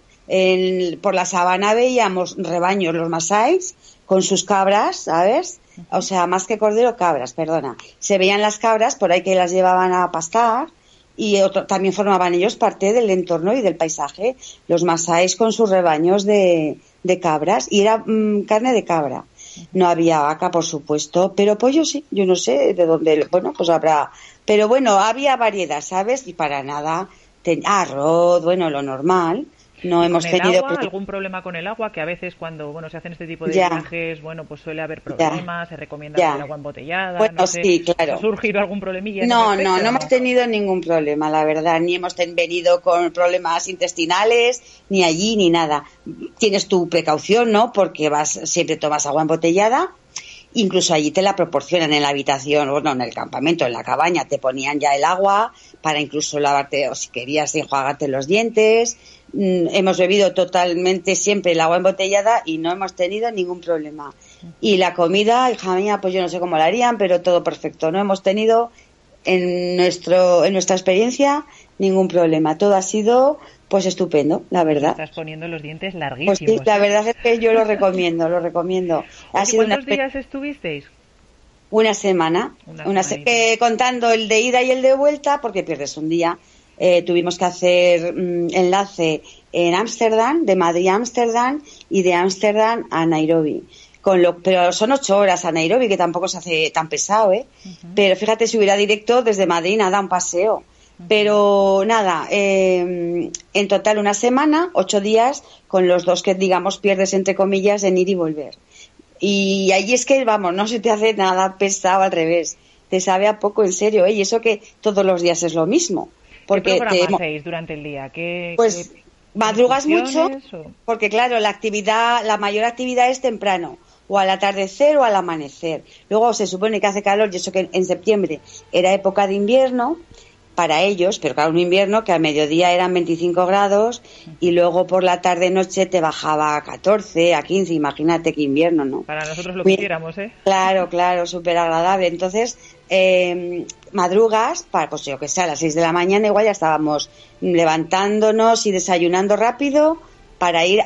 por la sabana veíamos rebaños, los masáis, con sus cabras, ¿sabes? O sea, más que cordero, cabras, perdona. Se veían las cabras por ahí que las llevaban a pastar y también formaban ellos parte del entorno y del paisaje. Los masáis con sus rebaños de, cabras y era mm, carne de cabra. No había vaca, por supuesto, pero pollo sí, yo no sé de dónde, bueno, pues habrá, pero bueno, había variedad, ¿sabes? Y para nada, arroz, bueno, lo normal, no hemos tenido algún problema con el agua que a veces cuando bueno se hacen este tipo de viajes bueno pues suele haber problemas se recomienda el agua embotellada bueno no sí claro. ¿Ha surgido algún problemilla no no no hemos tenido ningún problema la verdad ni hemos venido con problemas intestinales ni allí ni nada. Tienes tu precaución no porque vas siempre tomas agua embotellada incluso allí te la proporcionan en la habitación, bueno, en el campamento, en la cabaña, te ponían ya el agua para incluso lavarte o si querías enjuagarte los dientes, hemos bebido totalmente siempre el agua embotellada y no hemos tenido ningún problema. Y la comida, hija mía, pues yo no sé cómo la harían, pero todo perfecto. No hemos tenido en nuestro en nuestra experiencia ningún problema. Todo ha sido pues estupendo, la verdad. Estás poniendo los dientes larguísimos. Pues sí, la ¿eh? verdad es que yo lo recomiendo, lo recomiendo. <laughs> ¿Cuántos días estuvisteis? Una semana, una, contando el de ida y el de vuelta, porque pierdes un día eh, tuvimos que hacer mm, enlace en Ámsterdam, de Madrid a Ámsterdam y de Ámsterdam a Nairobi. Con lo, pero son ocho horas a Nairobi, que tampoco se hace tan pesado, ¿eh? Pero fíjate, si hubiera directo desde Madrid, nada, un paseo. Pero nada, em, en total una semana, ocho días, con los dos que, digamos, pierdes entre comillas en ir y volver. Y allí es que, vamos, no se te hace nada pesado al revés. Te sabe a poco, en serio, ¿eh? Y eso que todos los días es lo mismo. Porque ¿Qué hacéis durante el día? ¿Qué, pues madrugas mucho, porque claro, la actividad, la mayor actividad es temprano, o al atardecer o al amanecer. Luego se supone que hace calor, y eso que en septiembre era época de invierno, para ellos, pero claro, un invierno que al mediodía eran 25 grados y luego por la tarde-noche te bajaba a 14, a 15, imagínate qué invierno, ¿no? Para nosotros lo quisiéramos, ¿eh? Claro, claro, súper agradable. Entonces, eh, madrugas, para, pues yo que sé, a las 6 de la mañana igual ya estábamos levantándonos y desayunando rápido para ir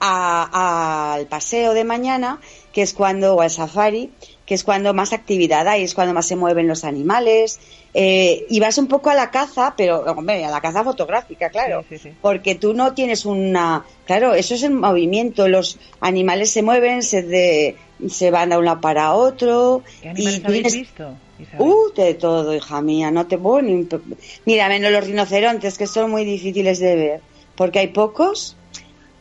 al paseo de mañana, que es cuando, o al safari, que es cuando más actividad hay, es cuando más se mueven los animales, eh, y vas un poco a la caza, pero hombre, a la caza fotográfica, claro, porque tú no tienes una, claro, eso es el movimiento, los animales se mueven, se, se van de un lado para otro. ¿Qué animales habéis visto? Uh, de todo, hija mía, no te puedo ni... Mira, menos los rinocerontes, que son muy difíciles de ver, porque hay pocos,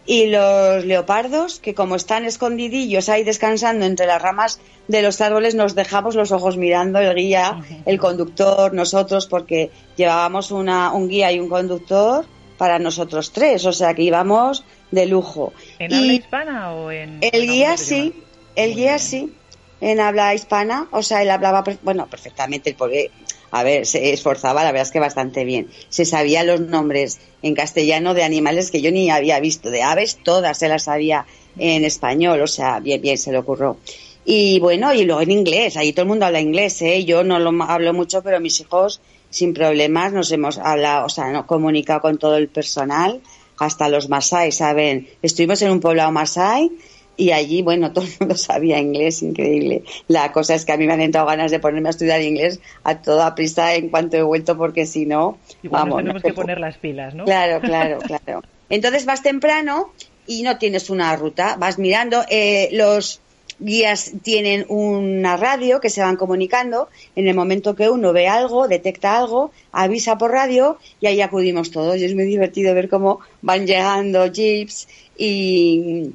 y los leopardos, que como están escondidillos ahí descansando entre las ramas de los árboles, nos dejamos los ojos mirando el guía, el conductor, nosotros, porque llevábamos una, un guía y un conductor para nosotros tres, o sea que íbamos de lujo. ¿En habla hispana o en.? El guía sí, el guía sí, en habla hispana, o sea, él hablaba, bueno, perfectamente, porque a ver, se esforzaba, la verdad es que bastante bien. Se sabía los nombres en castellano de animales que yo ni había visto, de aves todas se las sabía en español, o sea, bien, bien se le ocurrió. Y bueno, y luego en inglés, ahí todo el mundo habla inglés, ¿eh? Yo no lo hablo mucho, pero mis hijos sin problemas nos hemos hablado, o sea, nos comunicado con todo el personal, hasta los masai, ¿saben? Estuvimos en un poblado masai y allí, bueno, <laughs> todo el mundo sabía inglés, increíble. La cosa es que a mí me han entrado ganas de ponerme a estudiar inglés a toda prisa en cuanto he vuelto, porque si no, vamos. tenemos que poner las pilas, ¿no? Claro, <laughs> claro, claro. Entonces vas temprano y no tienes una ruta, vas mirando. Eh, los guías tienen una radio que se van comunicando. En el momento que uno ve algo, detecta algo, avisa por radio y ahí acudimos todos. Y es muy divertido ver cómo van llegando jeeps y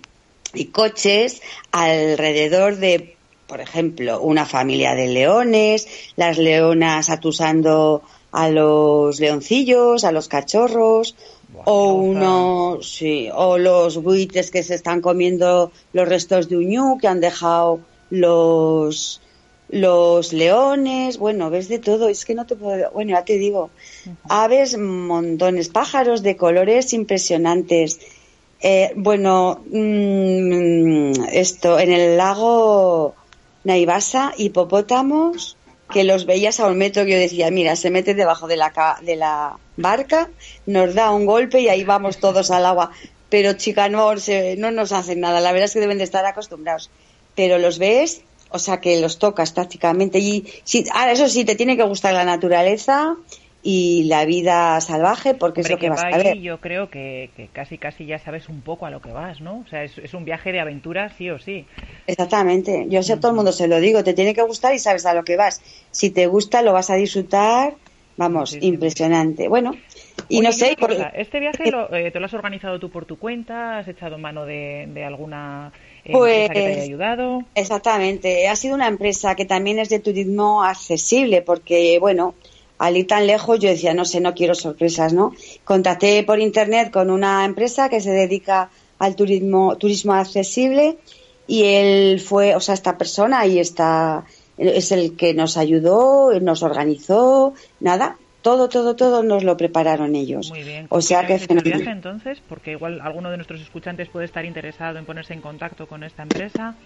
y coches alrededor de, por ejemplo, una familia de leones, las leonas atusando a los leoncillos, a los cachorros, o uno, sí, o los buitres que se están comiendo los restos de uñú que han dejado los los leones, bueno, ves de todo, es que no te puedo, bueno, ya te digo, aves, montones, pájaros de colores impresionantes, eh, bueno, mm, esto, en el lago Naivasa, hipopótamos, que los veías a un metro, que yo decía, mira, se mete debajo de la, de la barca, nos da un golpe y ahí vamos todos al agua. Pero chica, no, no nos hacen nada, la verdad es que deben de estar acostumbrados. Pero los ves, o sea que los tocas prácticamente. Y si, ahora, eso sí, te tiene que gustar la naturaleza y la vida salvaje, porque es lo que, vas a ver. Yo creo que, casi casi ya sabes un poco a lo que vas, ¿no? O sea, es, un viaje de aventura sí o sí. Exactamente. Yo sé a todo el mundo se lo digo, te tiene que gustar y sabes a lo que vas. Si te gusta, lo vas a disfrutar. Vamos, impresionante. Bueno, y no sé. ¿Este viaje <laughs> lo, eh, te lo has organizado tú por tu cuenta? ¿Has echado mano de, alguna pues, empresa que te haya ayudado? Exactamente. Ha sido una empresa que también es de turismo accesible, porque, bueno, al ir tan lejos yo decía, no sé, no quiero sorpresas, ¿no? Contacté por internet con una empresa que se dedica al turismo, turismo accesible y él fue, o sea, esta persona y está, es el que nos ayudó, nos organizó, nada, todo, todo, todo nos lo prepararon ellos. Muy bien. O sea que viaje entonces? Porque igual alguno de nuestros escuchantes puede estar interesado en ponerse en contacto con esta empresa.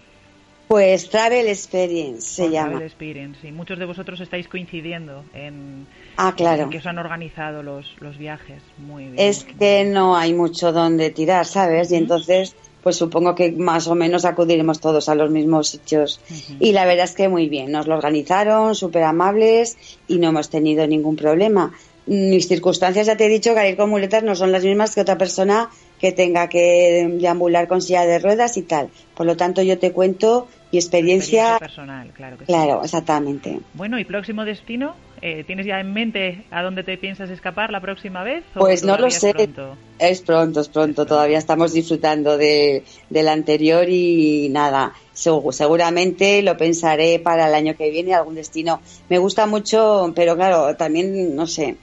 Pues Travel Experience se llama. Travel Experience, y muchos de vosotros estáis coincidiendo en, ah, claro. que os han organizado los, los viajes. Muy bien. Es que no hay mucho donde tirar, ¿sabes? Y entonces, pues supongo que más o menos acudiremos todos a los mismos sitios. Y la verdad es que muy bien, nos lo organizaron, súper amables y no hemos tenido ningún problema. Mis circunstancias, ya te he dicho, que al ir con muletas no son las mismas que otra persona que tenga que deambular con silla de ruedas y tal. Por lo tanto, yo te cuento mi experiencia, personal, claro que Claro, exactamente. Bueno, ¿y próximo destino? Eh, ¿Tienes ya en mente a dónde te piensas escapar la próxima vez? pues no lo sé. Es pronto? es pronto, es pronto. Todavía estamos disfrutando de, del anterior y nada. Seguramente lo pensaré para el año que viene, algún destino. Me gusta mucho, pero claro, también, no sé,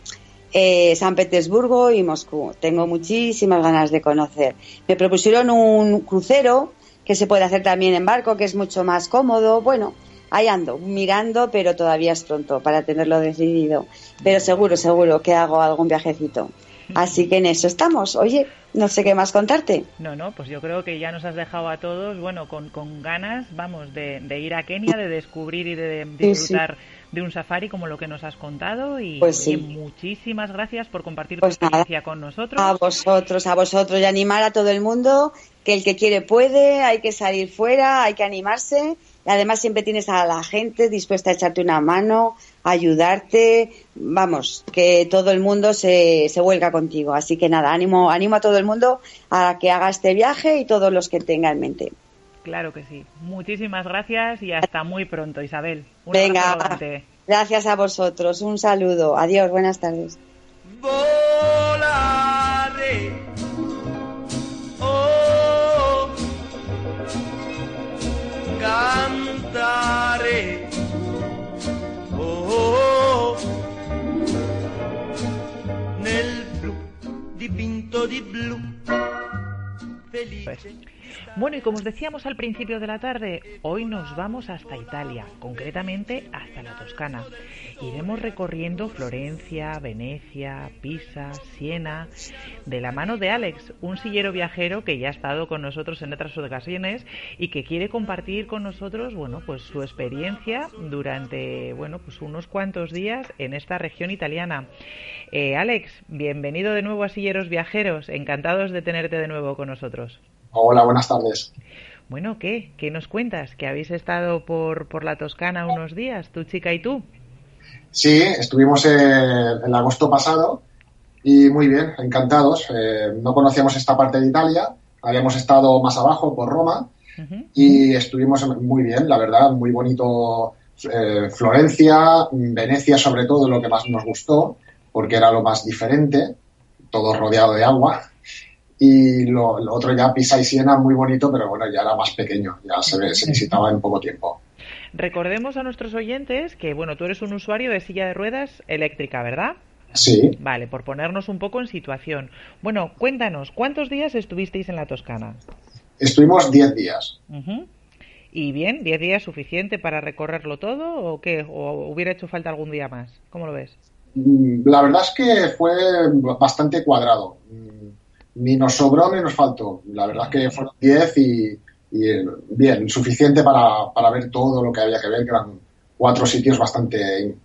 eh, San Petersburgo y Moscú. Tengo muchísimas ganas de conocer. Me propusieron un crucero que se puede hacer también en barco, que es mucho más cómodo. Bueno, ahí ando, mirando, pero todavía es pronto para tenerlo decidido. Pero seguro, seguro que hago algún viajecito. Así que en eso estamos. Oye, no sé qué más contarte. No, no, pues yo creo que ya nos has dejado a todos, bueno, con, con ganas, vamos, de, ir a Kenia, de descubrir y de, disfrutar de un safari como lo que nos has contado. Y pues muchísimas gracias por compartir pues tu experiencia con nosotros. A vosotros, a vosotros y animar a todo el mundo que el que quiere puede, hay que salir fuera, hay que animarse. Y además siempre tienes a la gente dispuesta a echarte una mano, a ayudarte. Vamos, que todo el mundo se, se vuelca contigo. Así que nada, ánimo, animo a todo el mundo a que haga este viaje y todos los que tenga en mente. Claro que sí. Muchísimas gracias y hasta muy pronto, Isabel. Venga, gracias a vosotros. Un saludo. Adiós, buenas tardes. Cantare. Oh, oh, oh, nel blu dipinto di blu. Felice. Bueno, y como os decíamos al principio de la tarde, hoy nos vamos hasta Italia, concretamente hasta la Toscana. Iremos recorriendo Florencia, Venecia, Pisa, Siena, de la mano de Alex, un sillero viajero que ya ha estado con nosotros en otras ocasiones y que quiere compartir con nosotros, bueno, pues su experiencia durante, bueno, pues unos cuantos días en esta región italiana. Eh, Alex, bienvenido de nuevo a Silleros Viajeros, encantados de tenerte de nuevo con nosotros. Hola, buenas tardes. Bueno, ¿qué? ¿Qué nos cuentas? ¿Que habéis estado por, por la Toscana unos días, tu chica y tú? Sí, estuvimos el, el agosto pasado y muy bien, encantados. Eh, no conocíamos esta parte de Italia, habíamos estado más abajo por Roma y estuvimos muy bien, la verdad, muy bonito eh, Florencia, Venecia sobre todo lo que más nos gustó, porque era lo más diferente, todo rodeado de agua y lo, otro ya Pisa y Siena muy bonito, pero bueno, ya era más pequeño, ya se, se visitaba en poco tiempo. Recordemos a nuestros oyentes que, bueno, tú eres un usuario de silla de ruedas eléctrica, ¿verdad? Sí. Vale, por ponernos un poco en situación. Bueno, cuéntanos, ¿cuántos días estuvisteis en la Toscana? Estuvimos 10 días. ¿Y bien, 10 días suficiente para recorrerlo todo o qué? ¿O hubiera hecho falta algún día más? ¿Cómo lo ves? Mm, la verdad es que fue bastante cuadrado ni nos sobró ni nos faltó. La verdad es que fueron 10 y, eh, bien, suficiente para, para, ver todo lo que había que ver, que eran cuatro sitios bastante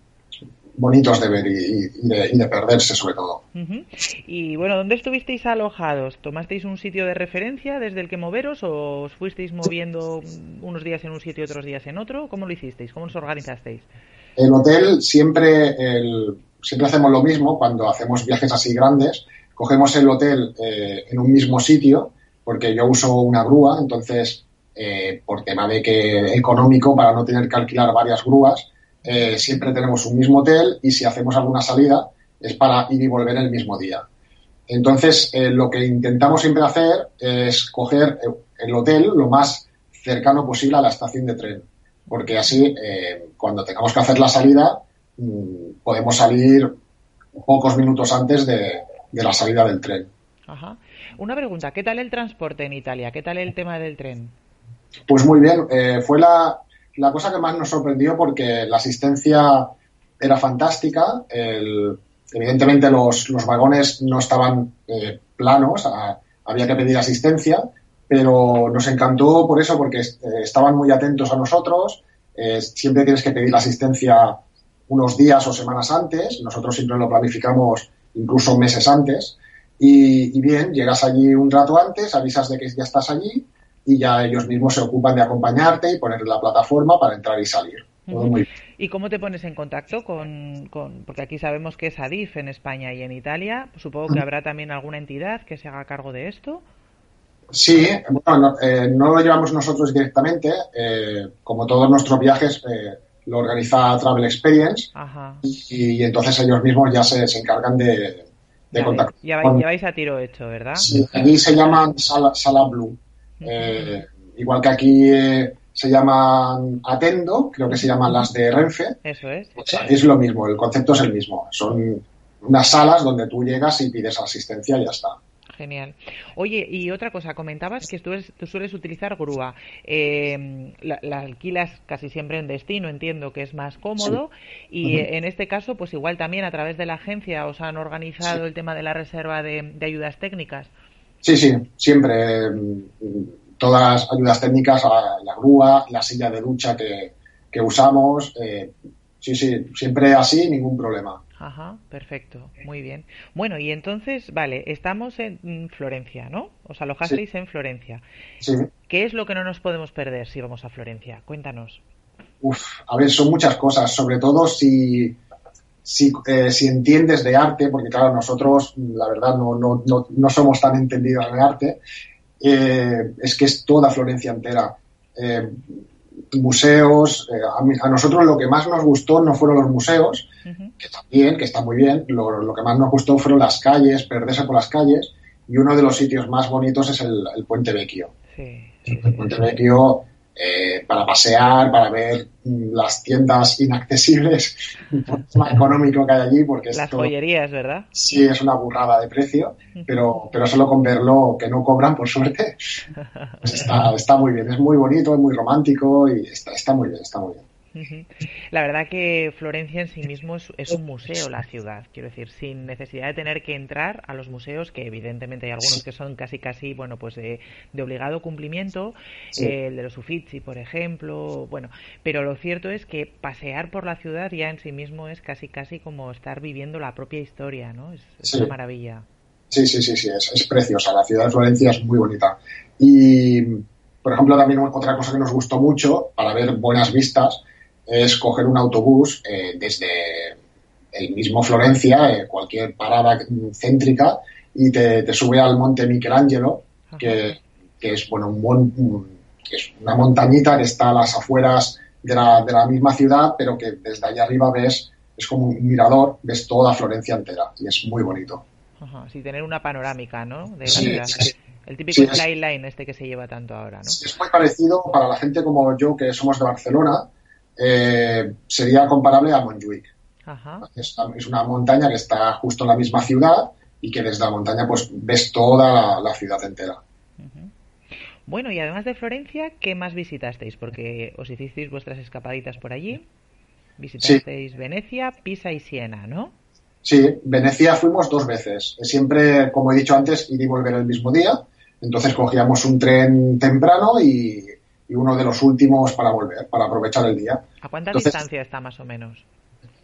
bonitos de ver y, de, perderse sobre todo. Y bueno, ¿dónde estuvisteis alojados? ¿Tomasteis un sitio de referencia desde el que moveros o os fuisteis moviendo unos días en un sitio y otros días en otro? ¿Cómo lo hicisteis? ¿Cómo os organizasteis? El hotel siempre, el, siempre hacemos lo mismo cuando hacemos viajes así grandes. Cogemos el hotel eh, en un mismo sitio, porque yo uso una grúa, entonces, eh, por tema de que económico, para no tener que alquilar varias grúas, eh, siempre tenemos un mismo hotel y si hacemos alguna salida es para ir y volver el mismo día. Entonces, lo que intentamos siempre hacer es coger el hotel lo más cercano posible a la estación de tren, porque así, cuando tengamos que hacer la salida, Mm, podemos salir pocos minutos antes de, la salida del tren. Ajá. Una pregunta, ¿qué tal el transporte en Italia? ¿Qué tal el tema del tren? Pues muy bien, eh, fue la, cosa que más nos sorprendió porque la asistencia era fantástica, evidentemente los, vagones no estaban eh, planos, había que pedir asistencia, pero nos encantó por eso, porque eh, estaban muy atentos a nosotros, siempre tienes que pedir la asistencia unos días o semanas antes, nosotros siempre lo planificamos incluso meses antes, y, bien, llegas allí un rato antes, avisas de que ya estás allí y ya ellos mismos se ocupan de acompañarte y poner la plataforma para entrar y salir. ¿Y cómo te pones en contacto con, porque aquí sabemos que es ADIF en España y en Italia, supongo que habrá también alguna entidad que se haga cargo de esto? Sí, bueno, no, eh, lo llevamos nosotros directamente, eh, como todos nuestros viajes, eh, lo organiza Travel Experience Y, entonces ellos mismos ya se, encargan de, de contactar. Ya vais, a tiro hecho, ¿verdad? Sí, aquí se llaman Sala, Blue. Eh, igual que aquí eh, se llaman Atendo, creo que se llaman las de Renfe. Eso es. es lo mismo, el concepto es el mismo. Son unas salas donde tú llegas y pides asistencia y ya está. Genial. Oye, y otra cosa, comentabas que tú, sueles utilizar grúa. Eh, la, alquilas casi siempre en destino, entiendo que es más cómodo. Y en este caso, pues igual también a través de la agencia os han organizado el tema de la reserva de, ayudas técnicas. Sí, sí, siempre. Mm, todas las ayudas técnicas, la, grúa, la silla de ducha que, usamos. Eh, sí, sí, siempre así, ningún problema. Ajá, perfecto, muy bien. Bueno, y entonces, vale, estamos en Florencia, ¿no? Os alojasteis en Florencia. Sí. ¿Qué es lo que no nos podemos perder si vamos a Florencia? Cuéntanos. Uf, a ver, son muchas cosas, sobre todo si, si, eh, si entiendes de arte, porque claro, nosotros, la verdad, no, no, no, no somos tan entendidos de arte, eh, es que es toda Florencia entera. Eh, museos. Eh, a, nosotros lo que más nos gustó no fueron los museos, que también, que está muy bien. Lo, que más nos gustó fueron las calles, perderse por las calles. Y uno de los sitios más bonitos es el, Puente Vecchio. el Puente Vecchio eh, para pasear, para ver mm, las tiendas inaccesibles, <laughs> más económico que hay allí, porque las joyerías, ¿verdad? Sí, es una burrada de precio, pero, pero solo con verlo, que no cobran, por suerte, pues está, está muy bien, es muy bonito, es muy romántico y está, está muy bien, está muy bien. La verdad que Florencia en sí mismo es, un museo, la ciudad, quiero decir, sin necesidad de tener que entrar a los museos, que evidentemente hay algunos que son casi casi, bueno, pues de, obligado cumplimiento, el de los Uffizi, por ejemplo, bueno, pero lo cierto es que pasear por la ciudad ya en sí mismo es casi casi como estar viviendo la propia historia, ¿no? Es, una maravilla. Sí, sí, sí, sí, es, es preciosa, la ciudad de Florencia es muy bonita. Y, por ejemplo, también otra cosa que nos gustó mucho para ver buenas vistas es coger un autobús eh, desde el mismo Florencia, eh, cualquier parada céntrica, y te, sube al monte Michelangelo, que, es bueno un, es una montañita que está a las afueras de la, de la misma ciudad, pero que desde allá arriba ves, es como un mirador, ves toda Florencia entera, y es muy bonito. Ajá, sí, tener una panorámica, ¿no? De. El típico skyline este que se lleva tanto ahora, ¿no? es muy parecido para la gente como yo, que somos de Barcelona, eh, sería comparable a Montjuic. Es, una montaña que está justo en la misma ciudad y que desde la montaña pues ves toda la, ciudad entera. Bueno, y además de Florencia, ¿qué más visitasteis? Porque os hicisteis vuestras escapaditas por allí. Visitasteis Venecia, Pisa y Siena, ¿no? Sí, Venecia fuimos dos veces. Siempre, como he dicho antes, ir y volver el mismo día. Entonces cogíamos un tren temprano y y uno de los últimos para volver, para aprovechar el día. ¿A cuánta distancia está más o menos?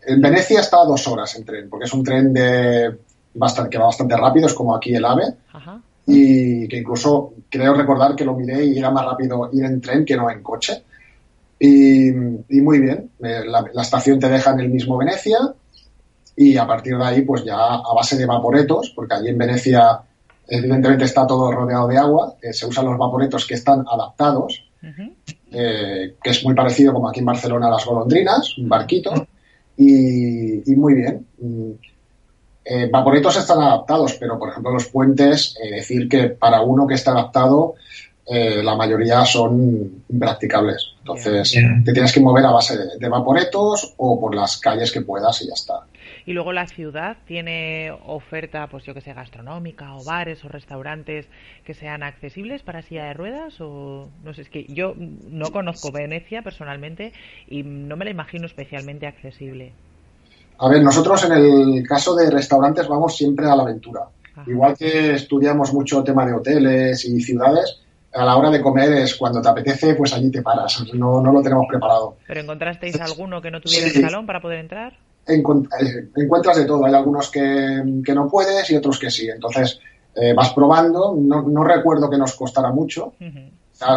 En Venecia está a dos horas en tren, porque es un tren de bastante, que va bastante rápido, es como aquí el AVE. Y que incluso creo recordar que lo miré y era más rápido ir en tren que no en coche. Y, muy bien, eh, la, estación te deja en el mismo Venecia y a partir de ahí, pues ya a base de vaporetos, porque allí en Venecia evidentemente está todo rodeado de agua, eh, se usan los vaporetos que están adaptados, eh, que es muy parecido como aquí en Barcelona a las golondrinas, un barquito, y, muy bien. Mm, eh, vaporetos están adaptados, pero por ejemplo los puentes, decir que para uno que está adaptado, la mayoría son impracticables. Entonces, te tienes que mover a base de, vaporetos o por las calles que puedas y ya está. Y luego la ciudad tiene oferta, pues yo que sé, gastronómica o bares o restaurantes que sean accesibles para silla de ruedas o no sé, es que yo no conozco Venecia personalmente y no me la imagino especialmente accesible. A ver, nosotros en el caso de restaurantes vamos siempre a la aventura. Igual que estudiamos mucho tema de hoteles y ciudades, a la hora de comer es cuando te apetece, pues allí te paras. No, no lo tenemos preparado. ¿Pero encontrasteis alguno que no tuviera el salón para poder entrar? Eh, encuentras de todo. Hay algunos que, no puedes y otros que sí. Entonces eh, vas probando. No, recuerdo que nos costara mucho,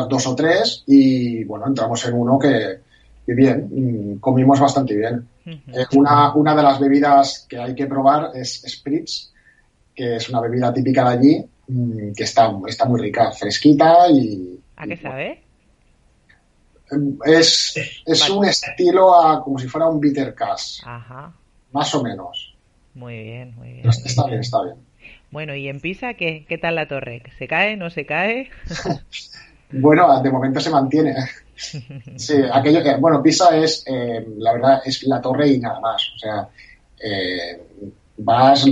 dos o tres, y bueno, entramos en uno que, bien, mm, comimos bastante bien. Eh, una, una de las bebidas que hay que probar es Spritz, que es una bebida típica de allí, mm, que está, está muy rica, fresquita y... ¿A qué sabe? Es, es un estilo a, como si fuera un bitter cash. Ajá. Más o menos. Muy bien, muy bien. Está bien, está bien. Bueno, ¿y en Pisa qué, qué tal la torre? ¿Se cae, no se cae? <laughs> <laughs> bueno, de momento se mantiene. Sí, aquello que, bueno, Pisa es, eh, la verdad, es la torre y nada más. O sea, eh, vas,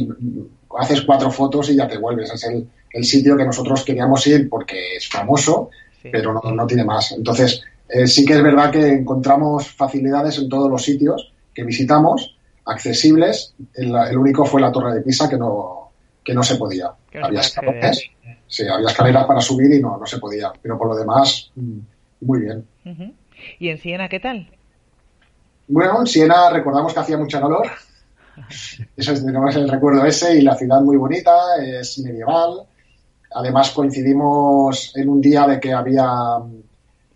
haces cuatro fotos y ya te vuelves. Es el, el sitio que nosotros queríamos ir porque es famoso, pero no, no, tiene más. Entonces, eh, sí que es verdad que encontramos facilidades en todos los sitios que visitamos, accesibles. El, único fue la Torre de Pisa que no, que no se podía. había escaleras, sí, había escaleras para subir y no, no se podía. Pero por lo demás, mm, muy bien. ¿Y en Siena qué tal? Bueno, en Siena recordamos que hacía mucho calor. <laughs> Eso es, tenemos el recuerdo ese y la ciudad muy bonita, es medieval. Además coincidimos en un día de que había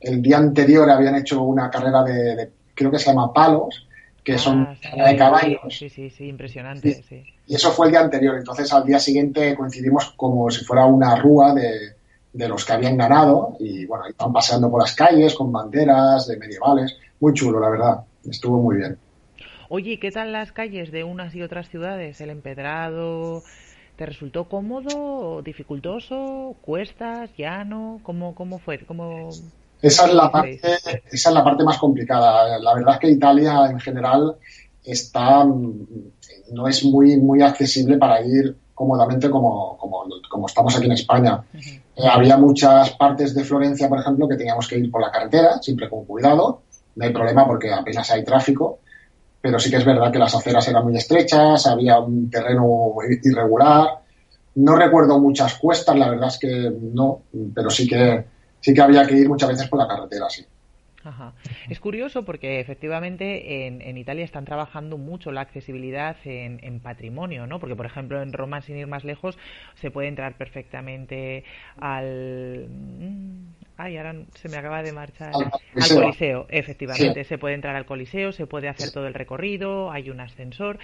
el día anterior habían hecho una carrera de, creo que se llama palos, que son ah, de caballos. Sí, sí, sí, impresionante. Sí. Y eso fue el día anterior. Entonces al día siguiente coincidimos como si fuera una rúa de, los que habían ganado y bueno, iban paseando por las calles con banderas de medievales. Muy chulo, la verdad. Estuvo muy bien. Oye, ¿qué tal las calles de unas y otras ciudades? El empedrado, ¿te resultó cómodo, dificultoso, cuestas, llano? ¿Cómo, cómo fue? ¿Cómo esa es la parte, esa es la parte más complicada. La verdad es que Italia en general está no es muy muy accesible para ir cómodamente como, como, estamos aquí en España. Eh, había muchas partes de Florencia, por ejemplo, que teníamos que ir por la carretera, siempre con cuidado. No hay problema porque apenas hay tráfico, pero sí que es verdad que las aceras eran muy estrechas, había un terreno irregular. No recuerdo muchas cuestas, la verdad es que no, pero sí que sí que había que ir muchas veces por la carretera, sí. Ajá. Es curioso porque efectivamente en, Italia están trabajando mucho la accesibilidad en, patrimonio, ¿no? Porque, por ejemplo, en Roma, sin ir más lejos, se puede entrar perfectamente al... Ay, ahora se me acaba de marchar. Al, Coliseo, efectivamente. Se puede entrar al Coliseo, se puede hacer todo el recorrido, hay un ascensor,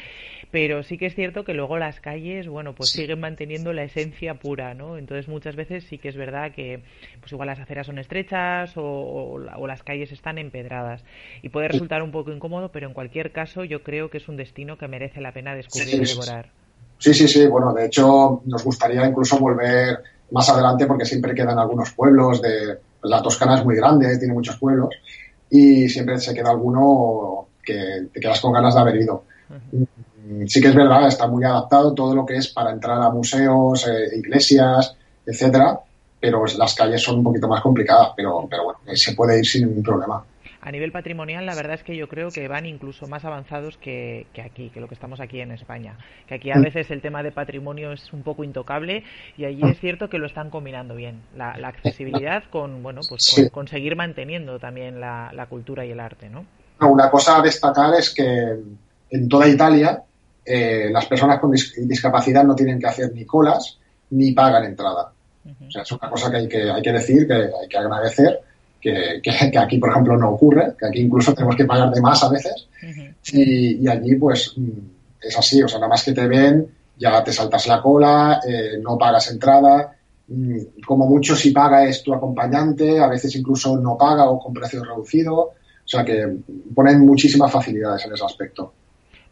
pero sí que es cierto que luego las calles, bueno, pues siguen manteniendo la esencia pura, ¿no? Entonces muchas veces sí que es verdad que, pues igual las aceras son estrechas o, las calles están empedradas y puede resultar un poco incómodo, pero en cualquier caso yo creo que es un destino que merece la pena descubrir y devorar. Sí, sí, sí. Bueno, de hecho nos gustaría incluso volver más adelante porque siempre quedan algunos pueblos de la Toscana es muy grande, tiene muchos pueblos y siempre se queda alguno que te quedas con ganas de haber ido. Sí que es verdad, está muy adaptado todo lo que es para entrar a museos, eh, iglesias, etcétera, pero las calles son un poquito más complicadas, pero, pero bueno, se puede ir sin ningún problema a nivel patrimonial, la verdad es que yo creo que van incluso más avanzados que, aquí, que lo que estamos aquí en España. Que aquí a mm. veces el tema de patrimonio es un poco intocable y allí es cierto que lo están combinando bien. La, accesibilidad con, bueno, pues con, seguir manteniendo también la, cultura y el arte, ¿no? Una cosa a destacar es que en toda Italia eh, las personas con discapacidad no tienen que hacer ni colas ni pagan entrada. O sea, es una cosa que hay que, hay que decir, que hay que agradecer que, que, aquí, por ejemplo, no ocurre, que aquí incluso tenemos que pagar de más a veces. y, allí, pues, mm, es así, o sea, nada más que te ven, ya te saltas la cola, eh, no pagas entrada, mm, como mucho si paga es tu acompañante, a veces incluso no paga o con precio reducido, o sea que ponen muchísimas facilidades en ese aspecto.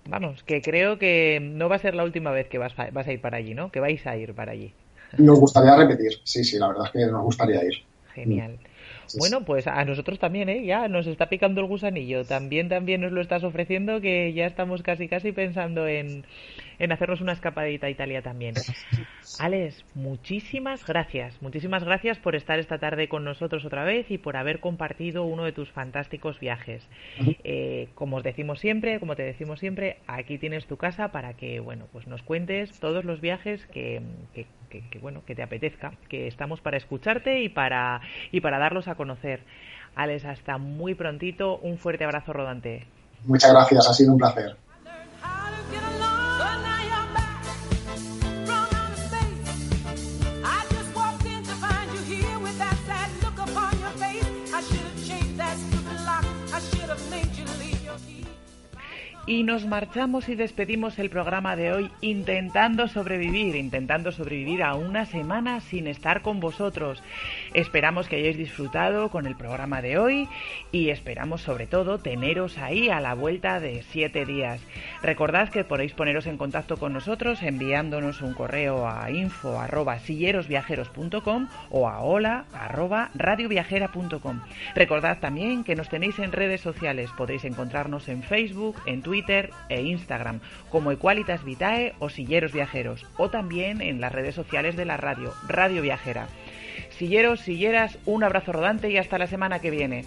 Vamos, que creo que no va a ser la última vez que vas, vas a ir para allí, ¿no? Que vais a ir para allí. Nos gustaría repetir, sí, sí, la verdad es que nos gustaría ir. Genial. Bueno, pues a nosotros también, ¿eh? Ya nos está picando el gusanillo. También, también nos lo estás ofreciendo, que ya estamos casi, casi pensando en, en hacernos una escapadita a Italia también. <laughs> Alex, muchísimas gracias. Muchísimas gracias por estar esta tarde con nosotros otra vez y por haber compartido uno de tus fantásticos viajes. Eh, como os decimos siempre, como te decimos siempre, aquí tienes tu casa para que, bueno, pues nos cuentes todos los viajes que, que, bueno, que te apetezca, que estamos para escucharte y para, y para darlos a conocer. Alex, hasta muy prontito. Un fuerte abrazo rodante. Muchas gracias, ha sido un placer. Y nos marchamos y despedimos el programa de hoy intentando sobrevivir, intentando sobrevivir a una semana sin estar con vosotros. Esperamos que hayáis disfrutado con el programa de hoy y esperamos sobre todo teneros ahí a la vuelta de siete días. Recordad que podéis poneros en contacto con nosotros enviándonos un correo a info arroba sillerosviajeros.com o a hola arroba radioviajera.com. Recordad también que nos tenéis en redes sociales, podéis encontrarnos en Facebook, en Twitter, Twitter e Instagram como Equalitas Vitae o Silleros Viajeros o también en las redes sociales de la radio, Radio Viajera. Silleros, silleras, un abrazo rodante y hasta la semana que viene.